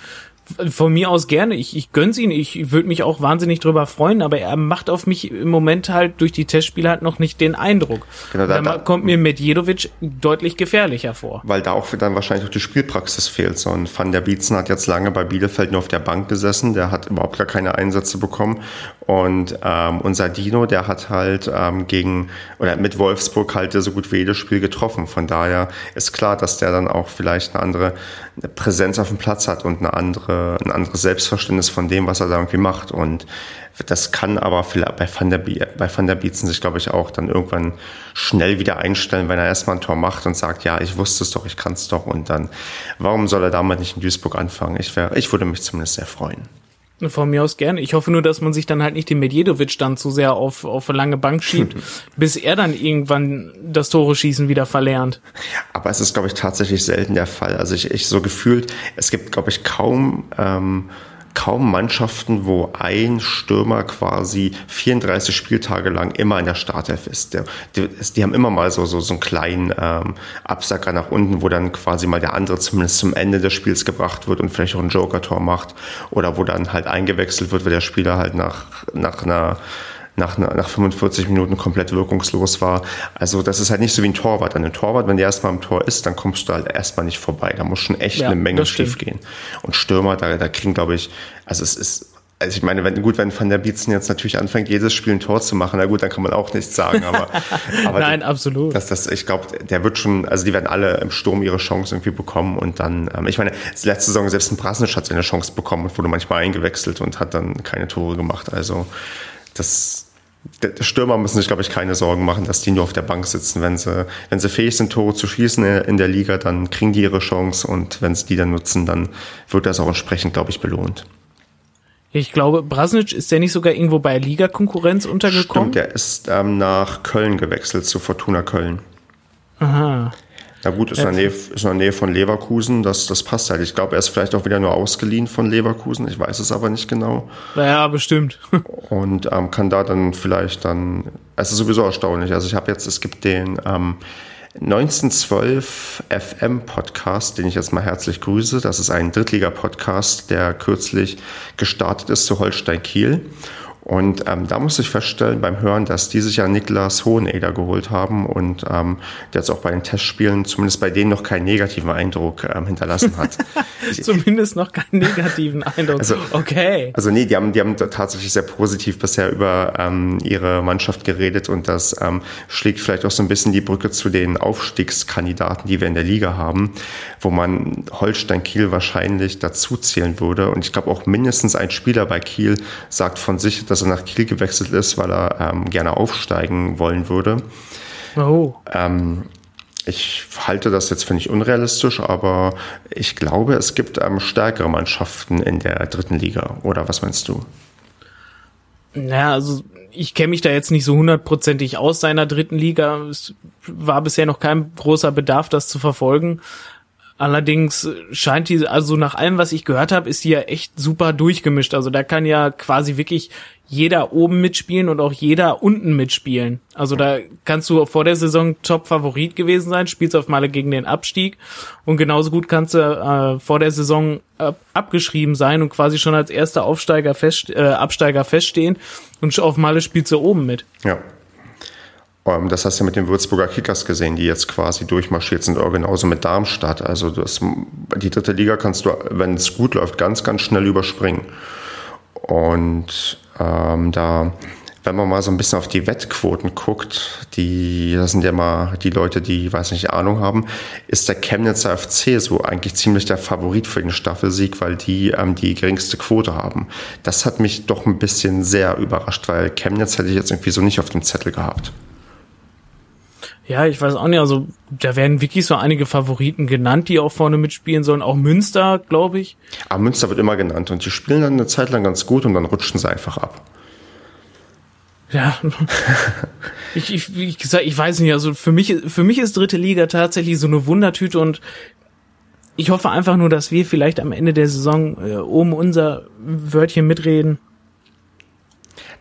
von mir aus gerne. Ich, ich gönn's ihn. Ich würde mich auch wahnsinnig drüber freuen, aber er macht auf mich im Moment halt durch die Testspiele halt noch nicht den Eindruck. Genau, da, da kommt mir Medjedovic deutlich gefährlicher vor. Weil da auch dann wahrscheinlich auch die Spielpraxis fehlt. So ein Van der Bietzen hat jetzt lange bei Bielefeld nur auf der Bank gesessen. Der hat überhaupt gar keine Einsätze bekommen. Und ähm, unser Dino, der hat halt ähm, gegen oder mit Wolfsburg halt so gut wie jedes Spiel getroffen. Von daher ist klar, dass der dann auch vielleicht eine andere Präsenz auf dem Platz hat und eine andere, ein anderes Selbstverständnis von dem, was er da irgendwie macht. Und das kann aber vielleicht bei Van der, bei Van der Bietzen sich, glaube ich, auch dann irgendwann schnell wieder einstellen, wenn er erstmal ein Tor macht und sagt, ja, ich wusste es doch, ich kann es doch. Und dann, warum soll er damit nicht in Duisburg anfangen? Ich, wär, ich würde mich zumindest sehr freuen. Von mir aus gerne. Ich hoffe nur, dass man sich dann halt nicht den Medjedovic dann zu sehr auf, auf eine lange Bank schiebt, [laughs] bis er dann irgendwann das Tore schießen wieder verlernt. Aber es ist, glaube ich, tatsächlich selten der Fall. Also ich, ich so gefühlt, es gibt, glaube ich, kaum ähm, kaum Mannschaften, wo ein Stürmer quasi 34 Spieltage lang immer in der Startelf ist. Der, die, die, haben immer mal so, so, so einen kleinen ähm, Absacker nach unten, wo dann quasi mal der andere zumindest zum Ende des Spiels gebracht wird und vielleicht auch ein Joker-Tor macht. Oder wo dann halt eingewechselt wird, weil der Spieler halt nach, nach einer nach, nach 45 Minuten komplett wirkungslos war. Also das ist halt nicht so wie ein Torwart. An einem Torwart, wenn der erstmal im Tor ist, dann kommst du halt erstmal nicht vorbei. Da muss schon echt ja, eine Menge schief gehen. Und Stürmer, da, da kriegen, glaube ich, also es ist also ich meine, wenn, gut, wenn Van der Bietzen jetzt natürlich anfängt, jedes Spiel ein Tor zu machen, na gut, dann kann man auch nichts sagen, aber, [laughs] aber Nein, die, absolut. Das, das, ich glaube, der wird schon, also die werden alle im Sturm ihre Chance irgendwie bekommen und dann, ähm, ich meine, letzte Saison selbst ein Brasnic hat seine Chance bekommen und wurde manchmal eingewechselt und hat dann keine Tore gemacht, also das, der Stürmer müssen sich, glaube ich, keine Sorgen machen, dass die nur auf der Bank sitzen. Wenn sie, wenn sie fähig sind, Tore zu schießen in der Liga, dann kriegen die ihre Chance und wenn sie die dann nutzen, dann wird das auch entsprechend, glaube ich, belohnt. Ich glaube, Brasnic ist der nicht sogar irgendwo bei Liga-Konkurrenz untergekommen? Stimmt, der ist ähm, nach Köln gewechselt, zu Fortuna Köln. Aha. Na gut, ist, in der Nähe, ist in der Nähe von Leverkusen, das, das passt halt. Ich glaube, er ist vielleicht auch wieder nur ausgeliehen von Leverkusen, ich weiß es aber nicht genau. Naja, bestimmt. [laughs] Und ähm, kann da dann vielleicht dann, es ist sowieso erstaunlich. Also ich habe jetzt, es gibt den ähm, 1912 FM Podcast, den ich jetzt mal herzlich grüße. Das ist ein Drittliga-Podcast, der kürzlich gestartet ist zu Holstein Kiel. Und ähm, da muss ich feststellen beim Hören, dass die sich ja Niklas Hoheneder geholt haben und ähm, der jetzt auch bei den Testspielen zumindest bei denen noch keinen negativen Eindruck ähm, hinterlassen hat. [laughs] zumindest noch keinen negativen Eindruck. Also, okay. Also nee, die haben, die haben tatsächlich sehr positiv bisher über ähm, ihre Mannschaft geredet und das ähm, schlägt vielleicht auch so ein bisschen die Brücke zu den Aufstiegskandidaten, die wir in der Liga haben, wo man Holstein Kiel wahrscheinlich dazu zählen würde. Und ich glaube auch mindestens ein Spieler bei Kiel sagt von sich, dass er nach Kiel gewechselt ist, weil er ähm, gerne aufsteigen wollen würde. Oh. Ähm, ich halte das jetzt für nicht unrealistisch, aber ich glaube, es gibt ähm, stärkere Mannschaften in der dritten Liga. Oder was meinst du? Naja, also ich kenne mich da jetzt nicht so hundertprozentig aus seiner dritten Liga. Es war bisher noch kein großer Bedarf, das zu verfolgen. Allerdings scheint die, also nach allem, was ich gehört habe, ist die ja echt super durchgemischt. Also da kann ja quasi wirklich jeder oben mitspielen und auch jeder unten mitspielen. Also da kannst du vor der Saison Top-Favorit gewesen sein, spielst auf Male gegen den Abstieg und genauso gut kannst du äh, vor der Saison äh, abgeschrieben sein und quasi schon als erster Aufsteiger fest, äh, Absteiger feststehen und auf Male spielst du oben mit. Ja. Ähm, das hast du ja mit den Würzburger Kickers gesehen, die jetzt quasi durchmarschiert sind, oder genauso mit Darmstadt. Also das, die dritte Liga kannst du, wenn es gut läuft, ganz, ganz schnell überspringen. Und ähm, da, wenn man mal so ein bisschen auf die Wettquoten guckt, die, das sind ja mal die Leute, die, weiß nicht, Ahnung haben, ist der Chemnitzer FC so eigentlich ziemlich der Favorit für den Staffelsieg, weil die ähm, die geringste Quote haben. Das hat mich doch ein bisschen sehr überrascht, weil Chemnitz hätte ich jetzt irgendwie so nicht auf dem Zettel gehabt. Ja, ich weiß auch nicht, also da werden wirklich so einige Favoriten genannt, die auch vorne mitspielen sollen. Auch Münster, glaube ich. Aber Münster wird immer genannt und die spielen dann eine Zeit lang ganz gut und dann rutschen sie einfach ab. Ja, [laughs] ich, ich, wie gesagt, ich weiß nicht, also für mich, für mich ist dritte Liga tatsächlich so eine Wundertüte und ich hoffe einfach nur, dass wir vielleicht am Ende der Saison äh, oben unser Wörtchen mitreden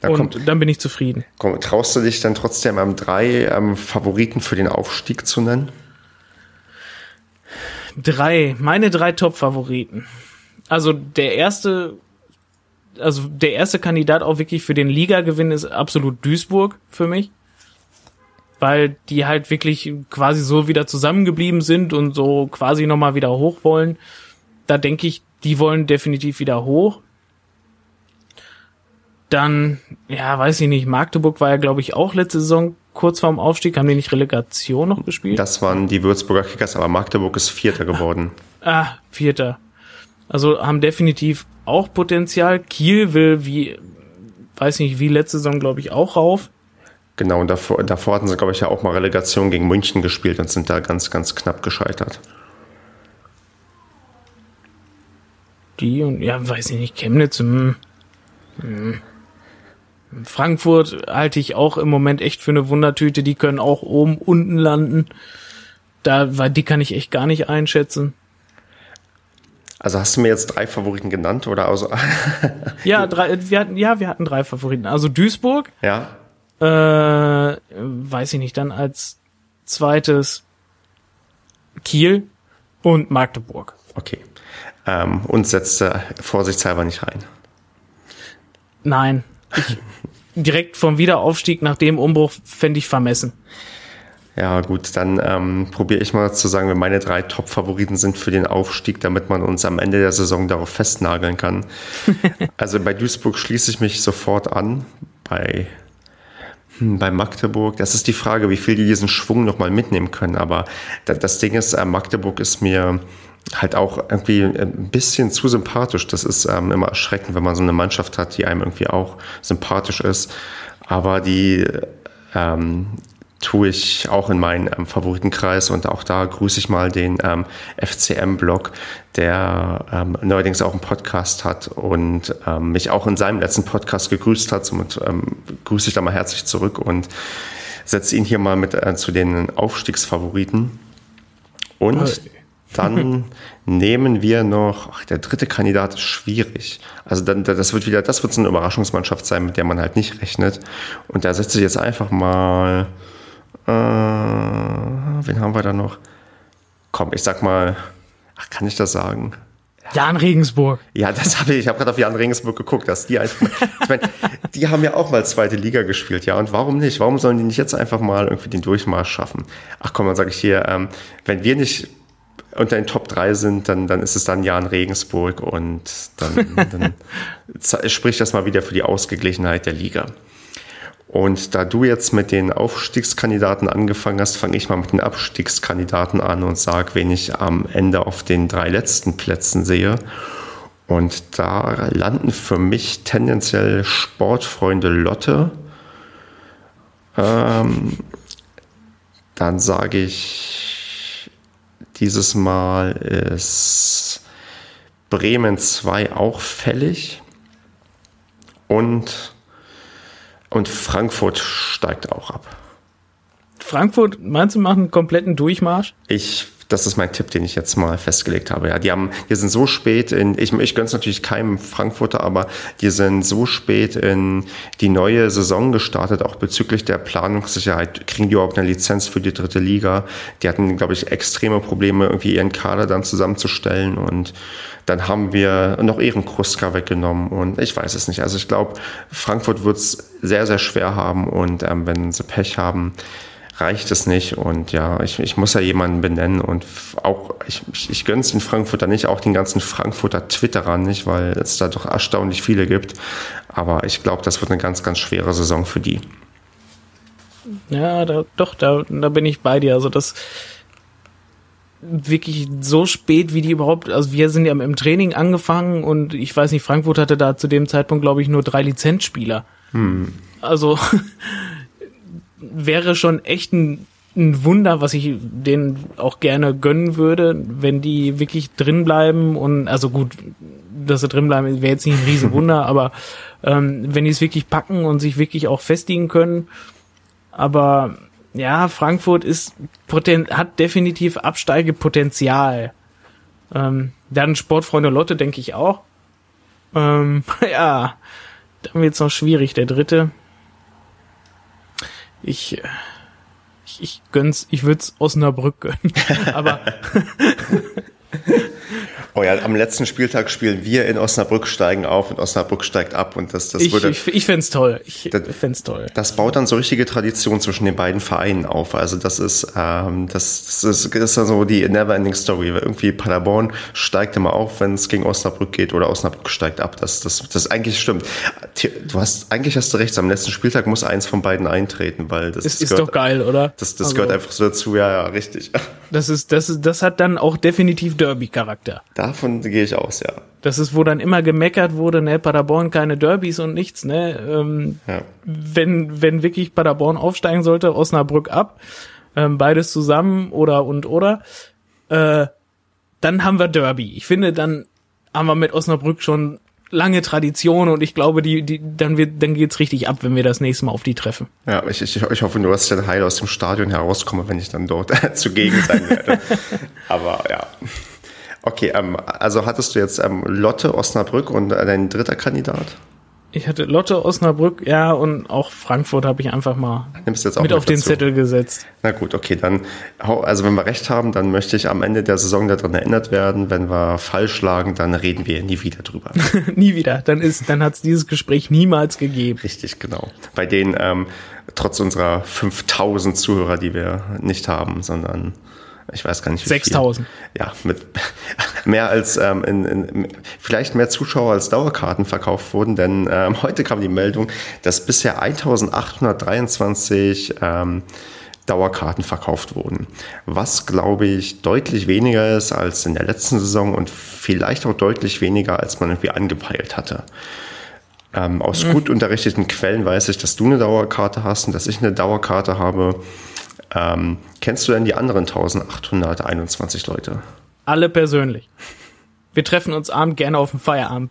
da und kommt, dann bin ich zufrieden. Komm, traust du dich dann trotzdem am drei ähm, Favoriten für den Aufstieg zu nennen? Drei, meine drei Top-Favoriten. Also der erste, also der erste Kandidat auch wirklich für den Liga-Gewinn ist absolut Duisburg für mich. Weil die halt wirklich quasi so wieder zusammengeblieben sind und so quasi nochmal wieder hoch wollen. Da denke ich, die wollen definitiv wieder hoch. Dann, ja, weiß ich nicht, Magdeburg war ja, glaube ich, auch letzte Saison kurz vorm Aufstieg. Haben die nicht Relegation noch gespielt? Das waren die Würzburger Kickers, aber Magdeburg ist Vierter geworden. [laughs] Ah, Vierter. Also haben definitiv auch Potenzial. Kiel will wie, weiß nicht, wie letzte Saison, glaube ich, auch rauf. Genau, und davor, davor hatten sie, glaube ich, ja auch mal Relegation gegen München gespielt und sind da ganz, ganz knapp gescheitert. Die und, ja, weiß ich nicht, Chemnitz, hm, hm. Frankfurt halte ich auch im Moment echt für eine Wundertüte. Die können auch oben, unten landen. Da, weil die kann ich echt gar nicht einschätzen. Also hast du mir jetzt drei Favoriten genannt oder also? [laughs] ja, drei, wir hatten, ja, wir hatten drei Favoriten. Also Duisburg. Ja. Äh, weiß ich nicht, dann als zweites Kiel und Magdeburg. Okay. Ähm, und setzte vorsichtshalber nicht rein. Nein. Ich, direkt vom Wiederaufstieg nach dem Umbruch fände ich vermessen. Ja, gut, dann ähm, probiere ich mal zu sagen, wer meine drei Top-Favoriten sind für den Aufstieg, damit man uns am Ende der Saison darauf festnageln kann. [laughs] also bei Duisburg schließe ich mich sofort an. Bei, hm, bei Magdeburg, das ist die Frage, wie viel die diesen Schwung nochmal mitnehmen können. Aber das Ding ist, äh, Magdeburg ist mir halt auch irgendwie ein bisschen zu sympathisch. Das ist ähm, immer erschreckend, wenn man so eine Mannschaft hat, die einem irgendwie auch sympathisch ist. Aber die ähm, tue ich auch in meinen ähm, Favoritenkreis und auch da grüße ich mal den ähm, FCM-Blog, der ähm, neuerdings auch einen Podcast hat und ähm, mich auch in seinem letzten Podcast gegrüßt hat. Somit ähm, grüße ich da mal herzlich zurück und setze ihn hier mal mit äh, zu den Aufstiegsfavoriten. Und dann [laughs] nehmen wir noch, ach, der dritte Kandidat ist schwierig. Also dann, das wird wieder, das wird so eine Überraschungsmannschaft sein, mit der man halt nicht rechnet. Und da setze ich jetzt einfach mal, äh, wen haben wir da noch? Komm, ich sag mal, ach, kann ich das sagen? Jan Regensburg. Ja, das habe ich. Ich habe gerade auf Jan Regensburg geguckt, dass die einfach. ich meine, die haben ja auch mal zweite Liga gespielt, ja. Und warum nicht? Warum sollen die nicht jetzt einfach mal irgendwie den Durchmarsch schaffen? Ach komm, dann sage ich hier, ähm, wenn wir nicht unter den Top 3 sind, dann, dann ist es dann Jan Regensburg und dann, dann [laughs] spricht das mal wieder für die Ausgeglichenheit der Liga. Und da du jetzt mit den Aufstiegskandidaten angefangen hast, fange ich mal mit den Abstiegskandidaten an und sage, wen ich am Ende auf den drei letzten Plätzen sehe. Und da landen für mich tendenziell Sportfreunde Lotte. Ähm, dann sage ich, dieses Mal ist Bremen 2 auch fällig. Und und Frankfurt steigt auch ab. Frankfurt, meinst du, machen einen kompletten Durchmarsch? Ich, das ist mein Tipp, den ich jetzt mal festgelegt habe. Ja, die haben, die sind so spät in, ich, ich gönne es natürlich keinem Frankfurter, aber die sind so spät in die neue Saison gestartet, auch bezüglich der Planungssicherheit. Kriegen die überhaupt eine Lizenz für die dritte Liga? Die hatten, glaube ich, extreme Probleme, irgendwie ihren Kader dann zusammenzustellen und dann haben wir noch Ehrenkruska weggenommen und ich weiß es nicht. Also ich glaube, Frankfurt wird es sehr, sehr schwer haben und ähm, wenn sie Pech haben, reicht es nicht. Und ja, ich, ich muss ja jemanden benennen und auch, ich, ich, ich gönne es den Frankfurter nicht, auch den ganzen Frankfurter Twitterern nicht, weil es da doch erstaunlich viele gibt. Aber ich glaube, das wird eine ganz, ganz schwere Saison für die. Ja, da, doch, da, da bin ich bei dir. Also das wirklich so spät, wie die überhaupt, also wir sind ja im Training angefangen und ich weiß nicht, Frankfurt hatte da zu dem Zeitpunkt, glaube ich, nur drei Lizenzspieler. Hm. Also wäre schon echt ein, ein Wunder, was ich denen auch gerne gönnen würde, wenn die wirklich drin bleiben und also gut, dass sie drin bleiben, wäre jetzt nicht ein Riesenwunder, [laughs] aber ähm, wenn die es wirklich packen und sich wirklich auch festigen können, aber ja, Frankfurt ist hat definitiv Absteigepotenzial. Ähm, dann Sportfreunde Lotte, denke ich auch. Ähm, [laughs] ja, dann wird's noch schwierig, der dritte. Ich, ich, ich gönn's, ich würd's Osnabrück gönnen. [laughs] Aber [laughs] Oh ja, am letzten Spieltag spielen wir in Osnabrück, steigen auf und Osnabrück steigt ab und das, das ich, würde. Ich, ich fände toll. Ich fände toll. Das baut dann so richtige Tradition zwischen den beiden Vereinen auf. Also das ist, ähm, das, das ist, das ist dann so die Neverending Story. Irgendwie Paderborn steigt immer auf, wenn es gegen Osnabrück geht oder Osnabrück steigt ab. Das, das, das eigentlich stimmt. Du hast, eigentlich hast du recht, am letzten Spieltag muss eins von beiden eintreten, weil das, das ist gehört, doch geil, oder? Das, das also, gehört einfach so dazu, ja, ja, richtig. Das ist, das ist, das hat dann auch definitiv Derby-Charakter. Davon gehe ich aus, ja. Das ist, wo dann immer gemeckert wurde, ne, Paderborn keine Derbys und nichts, ne. Ähm, ja. Wenn, wenn wirklich Paderborn aufsteigen sollte, Osnabrück ab, ähm, beides zusammen oder und oder, äh, dann haben wir Derby. Ich finde, dann haben wir mit Osnabrück schon lange Tradition und ich glaube, die, die, dann wird, dann geht's richtig ab, wenn wir das nächste Mal auf die treffen. Ja, ich, ich, ich hoffe nur, dass ich dann heil aus dem Stadion herauskomme, wenn ich dann dort [laughs] zugegen sein werde. [laughs] Aber ja. Okay, ähm, also hattest du jetzt ähm, Lotte, Osnabrück und äh, dein dritter Kandidat? Ich hatte Lotte, Osnabrück, ja, und auch Frankfurt habe ich einfach mal Nimmst jetzt auch mit auf den Zettel gesetzt. Na gut, okay, dann, also wenn wir recht haben, dann möchte ich am Ende der Saison daran erinnert werden. Wenn wir falsch lagen, dann reden wir nie wieder drüber. [laughs] nie wieder. Dann ist, dann hat es dieses Gespräch niemals gegeben. Richtig, genau. Bei denen, ähm, trotz unserer 5000 Zuhörer, die wir nicht haben, sondern ich weiß gar nicht. 6000. Ja, mit [laughs] mehr als ähm, in, in, vielleicht mehr Zuschauer als Dauerkarten verkauft wurden, denn ähm, [laughs] heute kam die Meldung, dass bisher 1823 ähm, Dauerkarten verkauft wurden. Was, glaube ich, deutlich weniger ist als in der letzten Saison und vielleicht auch deutlich weniger, als man irgendwie angepeilt hatte. Ähm, aus mhm. gut unterrichteten Quellen weiß ich, dass du eine Dauerkarte hast und dass ich eine Dauerkarte habe. Ähm, kennst du denn die anderen 1821 Leute? Alle persönlich. Wir treffen uns abend gerne auf dem Feierabend.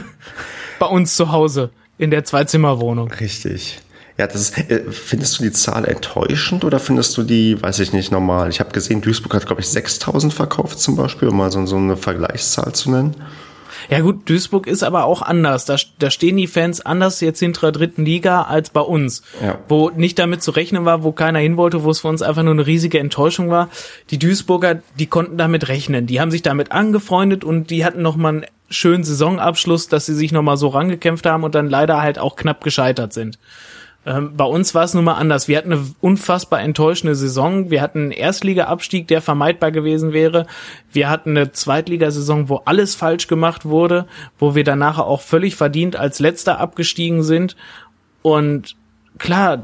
[laughs] Bei uns zu Hause in der Zweizimmerwohnung. Richtig. Ja, das ist, äh, findest du die Zahl enttäuschend oder findest du die, weiß ich nicht, normal? Ich habe gesehen, Duisburg hat, glaube ich, 6000 verkauft zum Beispiel, um mal so, so eine Vergleichszahl zu nennen. Ja gut, Duisburg ist aber auch anders. Da, da stehen die Fans anders jetzt hinter der dritten Liga als bei uns. Ja. Wo nicht damit zu rechnen war, wo keiner hin wollte, wo es für uns einfach nur eine riesige Enttäuschung war. Die Duisburger, die konnten damit rechnen. Die haben sich damit angefreundet und die hatten nochmal einen schönen Saisonabschluss, dass sie sich nochmal so rangekämpft haben und dann leider halt auch knapp gescheitert sind. Ähm, bei uns war es nun mal anders. Wir hatten eine unfassbar enttäuschende Saison. Wir hatten einen Erstliga-Abstieg, der vermeidbar gewesen wäre. Wir hatten eine Zweitligasaison, wo alles falsch gemacht wurde, wo wir danach auch völlig verdient als Letzter abgestiegen sind. Und klar,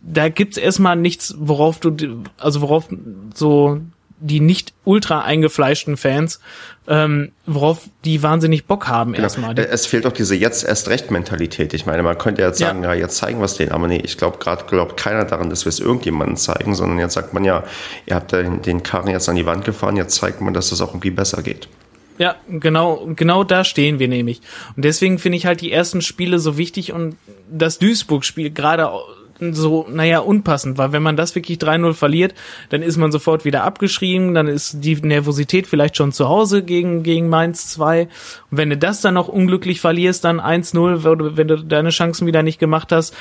da, gibt's erstmal nichts, worauf du, also worauf so die nicht ultra eingefleischten Fans, ähm, worauf die wahnsinnig Bock haben genau. erstmal. Es fehlt auch diese jetzt erst recht Mentalität. Ich meine, man könnte jetzt sagen, ja, ja jetzt zeigen wir es denen, aber nee, ich glaube gerade glaubt keiner daran, dass wir es irgendjemandem zeigen, sondern jetzt sagt man ja, ihr habt den, den Karren jetzt an die Wand gefahren, jetzt zeigt man, dass es das auch irgendwie besser geht. Ja, genau, genau da stehen wir nämlich. Und deswegen finde ich halt die ersten Spiele so wichtig und das Duisburg-Spiel gerade so, naja, unpassend, weil wenn man das wirklich 3-0 verliert, dann ist man sofort wieder abgeschrieben, dann ist die Nervosität vielleicht schon zu Hause gegen, gegen Mainz 2. Und wenn du das dann noch unglücklich verlierst, dann 1-0, wenn du deine Chancen wieder nicht gemacht hast,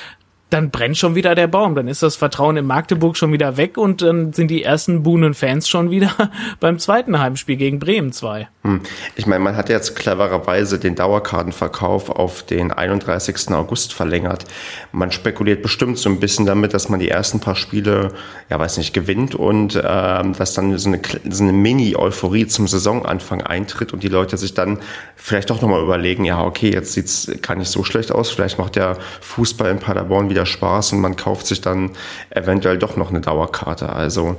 dann brennt schon wieder der Baum. Dann ist das Vertrauen in Magdeburg schon wieder weg und dann sind die ersten buhnen Fans schon wieder [laughs] beim zweiten Heimspiel gegen Bremen 2. Hm. Ich meine, man hat jetzt clevererweise den Dauerkartenverkauf auf den 31. August verlängert. Man spekuliert bestimmt so ein bisschen damit, dass man die ersten paar Spiele, ja weiß nicht, gewinnt und ähm, dass dann so eine, so eine Mini-Euphorie zum Saisonanfang eintritt und die Leute sich dann vielleicht doch nochmal überlegen, ja okay, jetzt sieht's gar nicht so schlecht aus, vielleicht macht der Fußball in Paderborn wieder Spaß und man kauft sich dann eventuell doch noch eine Dauerkarte. Also,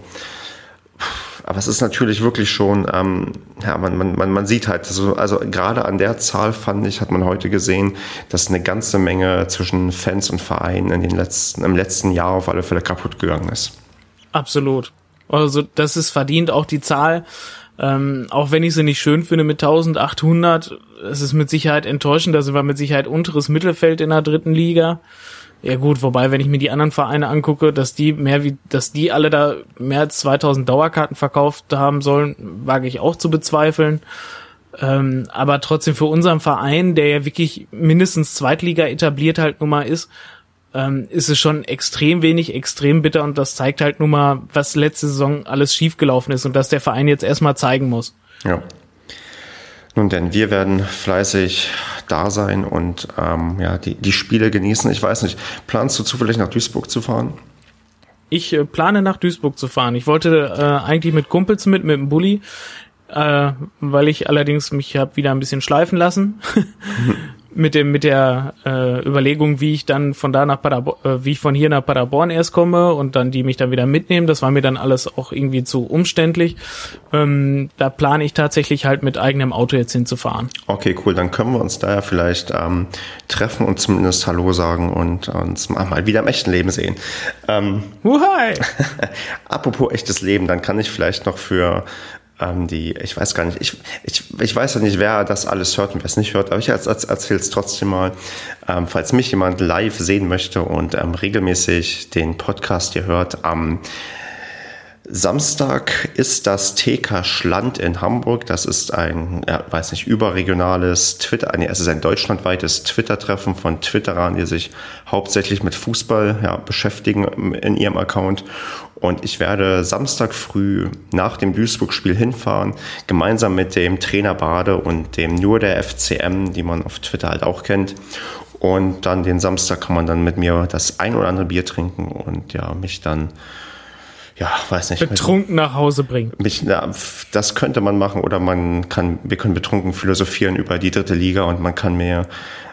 aber es ist natürlich wirklich schon, ähm, ja, man, man, man, man sieht halt, so, also gerade an der Zahl fand ich, hat man heute gesehen, dass eine ganze Menge zwischen Fans und Vereinen in den letzten, im letzten Jahr auf alle Fälle kaputt gegangen ist. Absolut. Also das ist verdient auch die Zahl. Ähm, auch wenn ich sie nicht schön finde mit 1800, es ist mit Sicherheit enttäuschend, da sind wir mit Sicherheit unteres Mittelfeld in der dritten Liga. Ja gut, wobei, wenn ich mir die anderen Vereine angucke, dass die mehr wie, dass die alle da mehr als 2000 Dauerkarten verkauft haben sollen, wage ich auch zu bezweifeln. Ähm, aber trotzdem für unseren Verein, der ja wirklich mindestens Zweitliga etabliert halt nun mal ist, ähm, ist es schon extrem wenig, extrem bitter und das zeigt halt nun mal, was letzte Saison alles schiefgelaufen ist und dass der Verein jetzt erstmal zeigen muss. Ja. Nun denn, wir werden fleißig da sein und ähm, ja, die, die Spiele genießen. Ich weiß nicht, planst du zufällig nach Duisburg zu fahren? Ich äh, plane nach Duisburg zu fahren. Ich wollte äh, eigentlich mit Kumpels mit, mit dem Bulli, äh, weil ich allerdings mich habe wieder ein bisschen schleifen lassen. [laughs] mit dem mit der äh, Überlegung, wie ich dann von da nach Paderborn, äh, wie ich von hier nach Paderborn erst komme und dann die mich dann wieder mitnehmen. Das war mir dann alles auch irgendwie zu umständlich. Ähm, da plane ich tatsächlich halt mit eigenem Auto jetzt hinzufahren. Okay, cool. Dann können wir uns da ja vielleicht ähm, treffen und zumindest Hallo sagen und uns mal wieder im echten Leben sehen. Ähm, [laughs] Apropos echtes Leben, dann kann ich vielleicht noch für ähm, die, ich weiß gar nicht, ich, ich, ich weiß ja nicht, wer das alles hört und wer es nicht hört, aber ich erzähle es trotzdem mal, ähm, falls mich jemand live sehen möchte und ähm, regelmäßig den Podcast hier hört, am Samstag ist das TK Schland in Hamburg. Das ist ein, ja, weiß nicht, überregionales Twitter, nee, es ist ein deutschlandweites Twitter-Treffen von Twitterern, die sich hauptsächlich mit Fußball ja, beschäftigen in ihrem Account. Und ich werde Samstag früh nach dem Duisburg-Spiel hinfahren, gemeinsam mit dem Trainer Bade und dem nur der FCM, die man auf Twitter halt auch kennt. Und dann den Samstag kann man dann mit mir das ein oder andere Bier trinken und ja, mich dann ja, weiß nicht. Betrunken nach Hause bringen. Mich, na, das könnte man machen oder man kann, wir können betrunken philosophieren über die dritte Liga und man kann mir,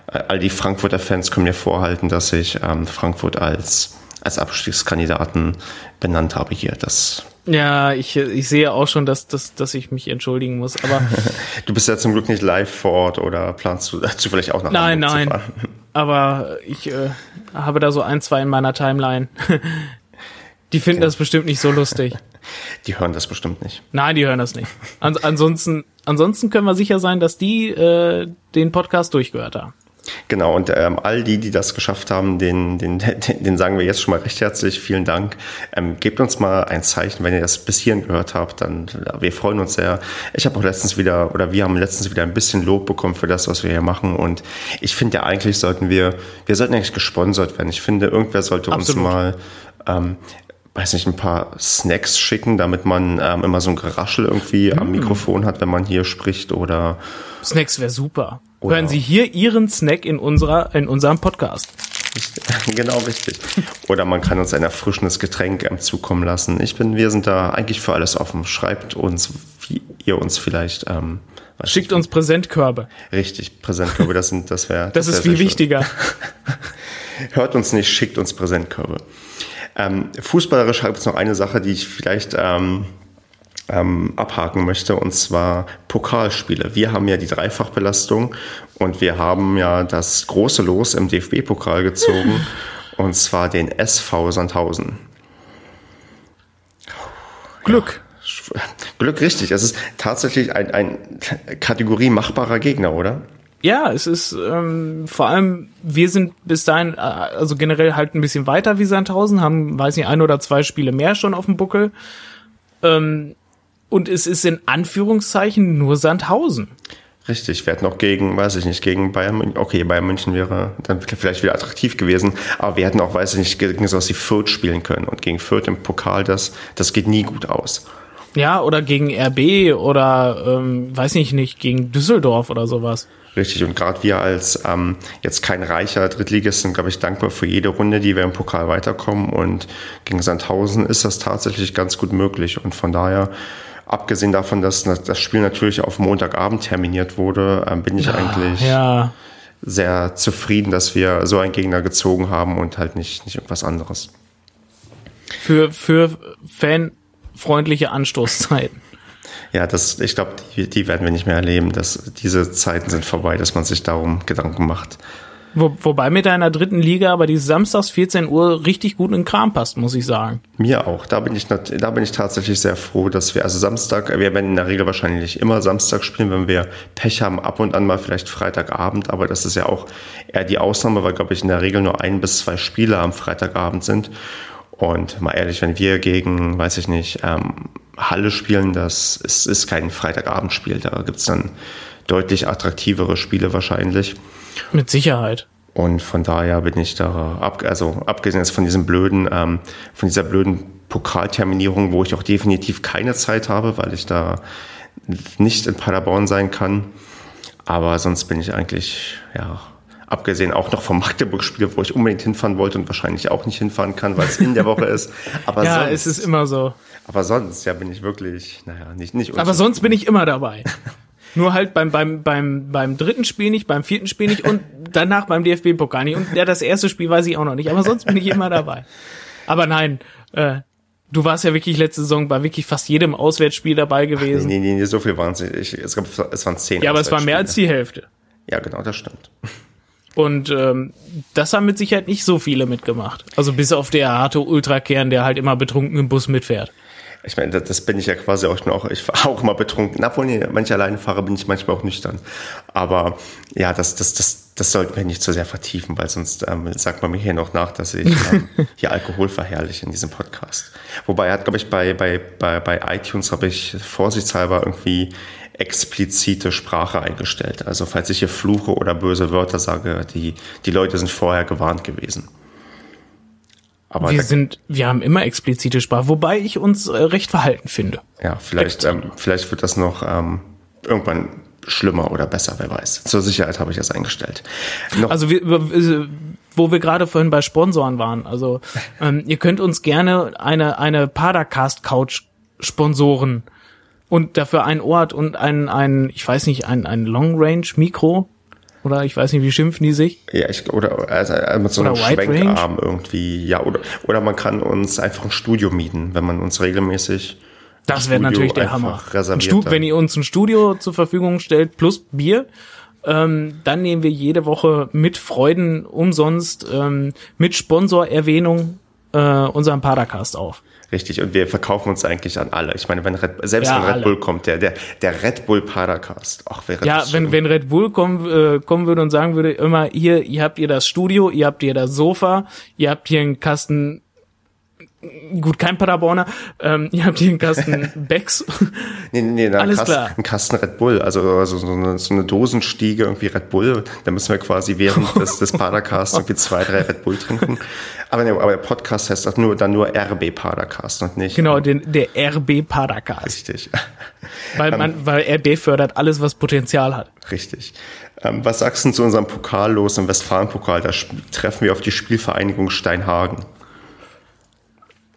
all die Frankfurter Fans können mir vorhalten, dass ich ähm, Frankfurt als, als Abstiegskandidaten benannt habe hier. Das ja, ich, ich sehe auch schon, dass, dass, dass ich mich entschuldigen muss, aber. [laughs] du bist ja zum Glück nicht live vor Ort oder planst du zufällig auch nach Nein, Hamburg nein. Aber ich äh, habe da so ein, zwei in meiner Timeline, [laughs] die finden okay. das bestimmt nicht so lustig. [laughs] Die hören das bestimmt nicht. Nein, die hören das nicht. An ansonsten, ansonsten können wir sicher sein, dass die äh, den Podcast durchgehört haben. Genau, und ähm, all die, die das geschafft haben, den, den, [laughs] den, sagen wir jetzt schon mal recht herzlich vielen Dank. Ähm, gebt uns mal ein Zeichen, wenn ihr das bis hierhin gehört habt, dann wir freuen uns sehr. Ich habe auch letztens wieder, oder wir haben letztens wieder ein bisschen Lob bekommen für das, was wir hier machen. Und ich finde ja eigentlich sollten wir, wir sollten eigentlich gesponsert werden. Ich finde, irgendwer sollte Absolut. uns mal ähm, weiß nicht, ein paar Snacks schicken, damit man ähm, immer so ein Geraschel irgendwie mm. am Mikrofon hat, wenn man hier spricht oder. Snacks wäre super. Oder Hören Sie hier Ihren Snack in unserer, in unserem Podcast. [laughs] Genau, richtig. Oder man kann uns ein erfrischendes Getränk ähm, zukommen lassen. Ich bin, wir sind da eigentlich für alles offen. Schreibt uns, wie ihr uns vielleicht. Ähm, Schickt uns Präsentkörbe. Richtig, Präsentkörbe, das sind, das wäre. Das, das wär ist viel wichtiger. [laughs] Hört uns nicht, schickt uns Präsentkörbe. Ähm, fußballerisch habe ich noch eine Sache, die ich vielleicht ähm, ähm, abhaken möchte, und zwar Pokalspiele. Wir haben ja die Dreifachbelastung und wir haben ja das große Los im DFB-Pokal gezogen, [laughs] und zwar den SV Sandhausen. Glück. Ja, Glück, richtig. Es ist tatsächlich ein, ein Kategorie machbarer Gegner, oder? Ja, es ist ähm, vor allem, wir sind bis dahin, äh, also generell halt ein bisschen weiter wie Sandhausen, haben, weiß nicht, ein oder zwei Spiele mehr schon auf dem Buckel. Ähm, und es ist in Anführungszeichen nur Sandhausen. Richtig, wir hätten auch gegen, weiß ich nicht, gegen Bayern München, okay, Bayern München wäre dann vielleicht wieder attraktiv gewesen, aber wir hätten auch, weiß ich nicht, gegen sowas wie Fürth spielen können. Und gegen Fürth im Pokal, das, das geht nie gut aus. Ja, oder gegen RB oder, ähm, weiß ich nicht, gegen Düsseldorf oder sowas. Richtig, und gerade wir als ähm, jetzt kein reicher Drittligist sind, glaube ich, dankbar für jede Runde, die wir im Pokal weiterkommen. Und gegen Sandhausen ist das tatsächlich ganz gut möglich. Und von daher, abgesehen davon, dass das Spiel natürlich auf Montagabend terminiert wurde, ähm, bin ich ja, eigentlich ja. sehr zufrieden, dass wir so einen Gegner gezogen haben und halt nicht, nicht irgendwas anderes. Für, für fanfreundliche Anstoßzeiten. Ja, das, ich glaube, die, die, werden wir nicht mehr erleben. Das, diese Zeiten sind vorbei, dass man sich darum Gedanken macht. Wo, wobei mit deiner dritten Liga aber die samstags 14 Uhr richtig gut in den Kram passt, muss ich sagen. Mir auch. Da bin ich, da bin ich tatsächlich sehr froh, dass wir, also Samstag, wir werden in der Regel wahrscheinlich immer Samstag spielen, wenn wir Pech haben, ab und an mal vielleicht Freitagabend, aber das ist ja auch eher die Ausnahme, weil, glaube ich, in der Regel nur ein bis zwei Spiele am Freitagabend sind. Und mal ehrlich, wenn wir gegen, weiß ich nicht, ähm, Halle spielen, das ist, ist kein Freitagabendspiel. Da gibt es dann deutlich attraktivere Spiele wahrscheinlich. Mit Sicherheit. Und von daher bin ich da, ab, also abgesehen jetzt von diesem blöden, ähm, von dieser blöden Pokalterminierung, wo ich auch definitiv keine Zeit habe, weil ich da nicht in Paderborn sein kann, Aber sonst bin ich eigentlich, ja, abgesehen auch noch vom Magdeburg-Spiel, wo ich unbedingt hinfahren wollte und wahrscheinlich auch nicht hinfahren kann, weil es in der Woche ist. Aber [laughs] ja, sonst, es ist immer so. Aber sonst, ja, bin ich wirklich, naja, nicht, nicht Aber sonst bin ich immer dabei. [laughs] Nur halt beim, beim, beim, beim dritten Spiel nicht, beim vierten Spiel nicht und danach beim DFB-Pokal nicht. Und ja, das erste Spiel weiß ich auch noch nicht. Aber sonst bin ich immer dabei. Aber nein, äh, du warst ja wirklich letzte Saison bei wirklich fast jedem Auswärtsspiel dabei gewesen. Nee, nee, nee, so viel waren es nicht. es, gab, es waren zehn Ja, aber es war mehr als die Hälfte. Ja, genau, das stimmt. Und ähm, das haben mit Sicherheit nicht so viele mitgemacht. Also bis auf der harte Ultrakern, der halt immer betrunken im Bus mitfährt. Ich meine, das, das bin ich ja quasi auch auch. Ich fahre auch immer betrunken. Obwohl, nee, wenn ich alleine fahre, bin ich manchmal auch nüchtern. Aber ja, das, das, das, das sollten wir nicht zu sehr vertiefen, weil sonst ähm, sagt man mir hier noch nach, dass ich ähm, [laughs] hier Alkohol verherrliche in diesem Podcast. Wobei er hat, glaube ich, bei, bei, bei, bei iTunes habe ich vorsichtshalber irgendwie explizite Sprache eingestellt. Also falls ich hier fluche oder böse Wörter sage, die, die Leute sind vorher gewarnt gewesen. Aber wir sind, wir haben immer explizite Sprache, wobei ich uns äh, recht verhalten finde. Ja, vielleicht, ähm, vielleicht wird das noch ähm, irgendwann schlimmer oder besser, wer weiß. Zur Sicherheit habe ich das eingestellt. Noch also wir, wo wir gerade vorhin bei Sponsoren waren, also ähm, ihr könnt uns gerne eine eine Padercast Couch sponsoren und dafür ein Ort und ein ein ich weiß nicht ein ein Long Range Mikro oder ich weiß nicht, wie schimpfen die sich? Ja, ich, oder also mit so einem Schwenkarm irgendwie. Ja, oder, oder man kann uns einfach ein Studio mieten, wenn man uns regelmäßig. Das wäre natürlich der Hammer. Wenn ihr uns ein Studio zur Verfügung stellt, plus Bier, ähm, dann nehmen wir jede Woche mit Freuden umsonst, ähm, mit Sponsorerwähnung äh, unseren Paracast auf. Richtig, und wir verkaufen uns eigentlich an alle. Ich meine, wenn Red, selbst ja, wenn Red alle. Bull kommt, der, der, der Red Bull Padercast, ach, wäre Ja, das wenn, wenn Red Bull kommen, äh, kommen würde und sagen würde, immer, hier, ihr habt ihr das Studio, ihr habt hier das Sofa, ihr habt hier einen Kasten Gut, kein Paderborner. Ähm, ihr habt hier einen Kasten [laughs] Becks. nee, nee, nee, Alles Kasten, klar. ein Kasten Red Bull, also, also so, eine, so eine Dosenstiege irgendwie Red Bull. Da müssen wir quasi während [laughs] des, des Padercasts irgendwie zwei, drei Red Bull trinken. Aber, nee, aber der Podcast heißt auch nur, dann nur RB Padercast und nicht. Genau, den, der RB Padercast. Richtig. [laughs] Weil man, ähm, weil RB fördert alles, was Potenzial hat. Richtig. Ähm, was sagst du zu unserem Pokal los im Westfalen-Pokal? Da treffen wir auf die Spielvereinigung Steinhagen.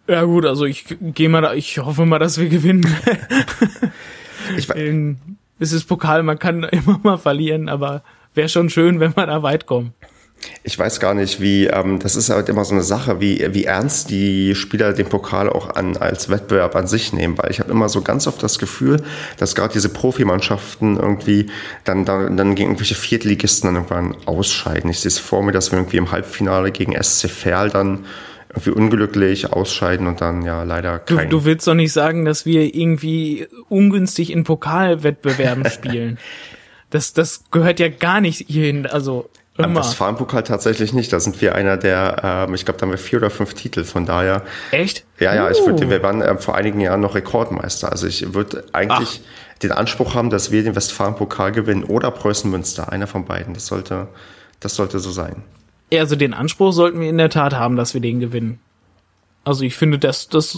Ja gut, also ich gehe mal da, ich hoffe mal, dass wir gewinnen. [laughs] ich es ist Pokal, man kann [laughs] immer mal verlieren, aber wäre schon schön, wenn wir da weit kommen. Ich weiß gar nicht, wie, ähm, das ist halt immer so eine Sache, wie, wie ernst die Spieler den Pokal auch an, als Wettbewerb an sich nehmen, weil ich habe immer so ganz oft das Gefühl, dass gerade diese Profimannschaften irgendwie dann, dann, dann gegen irgendwelche Viertligisten dann irgendwann ausscheiden. Ich sehe es vor mir, dass wir irgendwie im Halbfinale gegen SC Verl dann irgendwie unglücklich ausscheiden und dann ja leider kein. Du, du willst doch nicht sagen, dass wir irgendwie ungünstig in Pokalwettbewerben [laughs] spielen. Das, das gehört ja gar nicht hierhin, also immer. Am Westfalenpokal tatsächlich nicht. Da sind wir einer der, ähm, ich glaube, da haben wir vier oder fünf Titel. Von daher. Echt? Ja, ja. Uh. Ich würde, wir waren äh, vor einigen Jahren noch Rekordmeister. Also ich würde eigentlich Ach. den Anspruch haben, dass wir den Westfalenpokal gewinnen oder Preußen Münster. Einer von beiden. Das sollte, das sollte so sein also den Anspruch sollten wir in der Tat haben, dass wir den gewinnen. Also ich finde, dass das,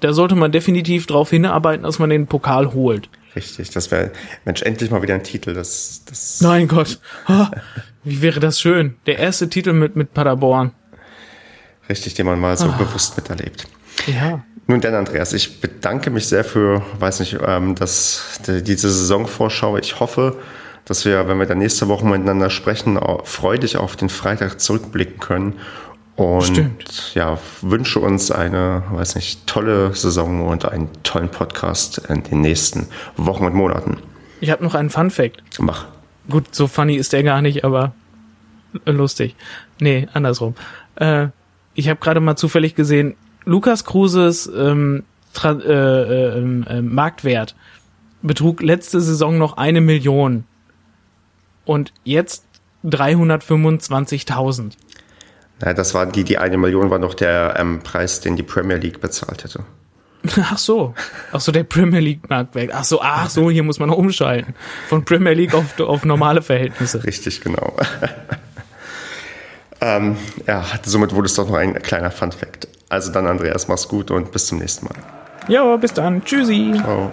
da sollte man definitiv darauf hinarbeiten, dass man den Pokal holt. Richtig, das wäre, Mensch, endlich mal wieder ein Titel. Das, das Nein Gott, wie wäre das schön? Der erste Titel mit mit Paderborn. Richtig, den man mal so ah. bewusst miterlebt. Ja. Nun denn, Andreas, ich bedanke mich sehr für, weiß nicht, ähm, dass diese Saisonvorschau. Ich hoffe, dass wir, wenn wir dann nächste Woche miteinander sprechen, freudig auf den Freitag zurückblicken können. Und Stimmt. ja, wünsche uns eine, weiß nicht, tolle Saison und einen tollen Podcast in den nächsten Wochen und Monaten. Ich habe noch einen Fun Fact. Mach. Gut, so funny ist der gar nicht, aber lustig. Nee, andersrum. Äh, ich habe gerade mal zufällig gesehen, Lukas Kruses ähm, äh, äh, ähm, äh, Marktwert betrug letzte Saison noch eine Million und jetzt 325.000. Naja, das war die, die eine Million war noch der ähm, Preis, den die Premier League bezahlt hätte. [laughs] Ach so, ach so, der Premier League Marktwert. Ach so, ach so, hier muss man noch umschalten. Von Premier League auf, auf normale Verhältnisse. Richtig, genau. [laughs] ähm, ja, somit wurde es doch noch ein kleiner Fun Fact. Also dann, Andreas, mach's gut und bis zum nächsten Mal. Ja, bis dann. Tschüssi. Ciao.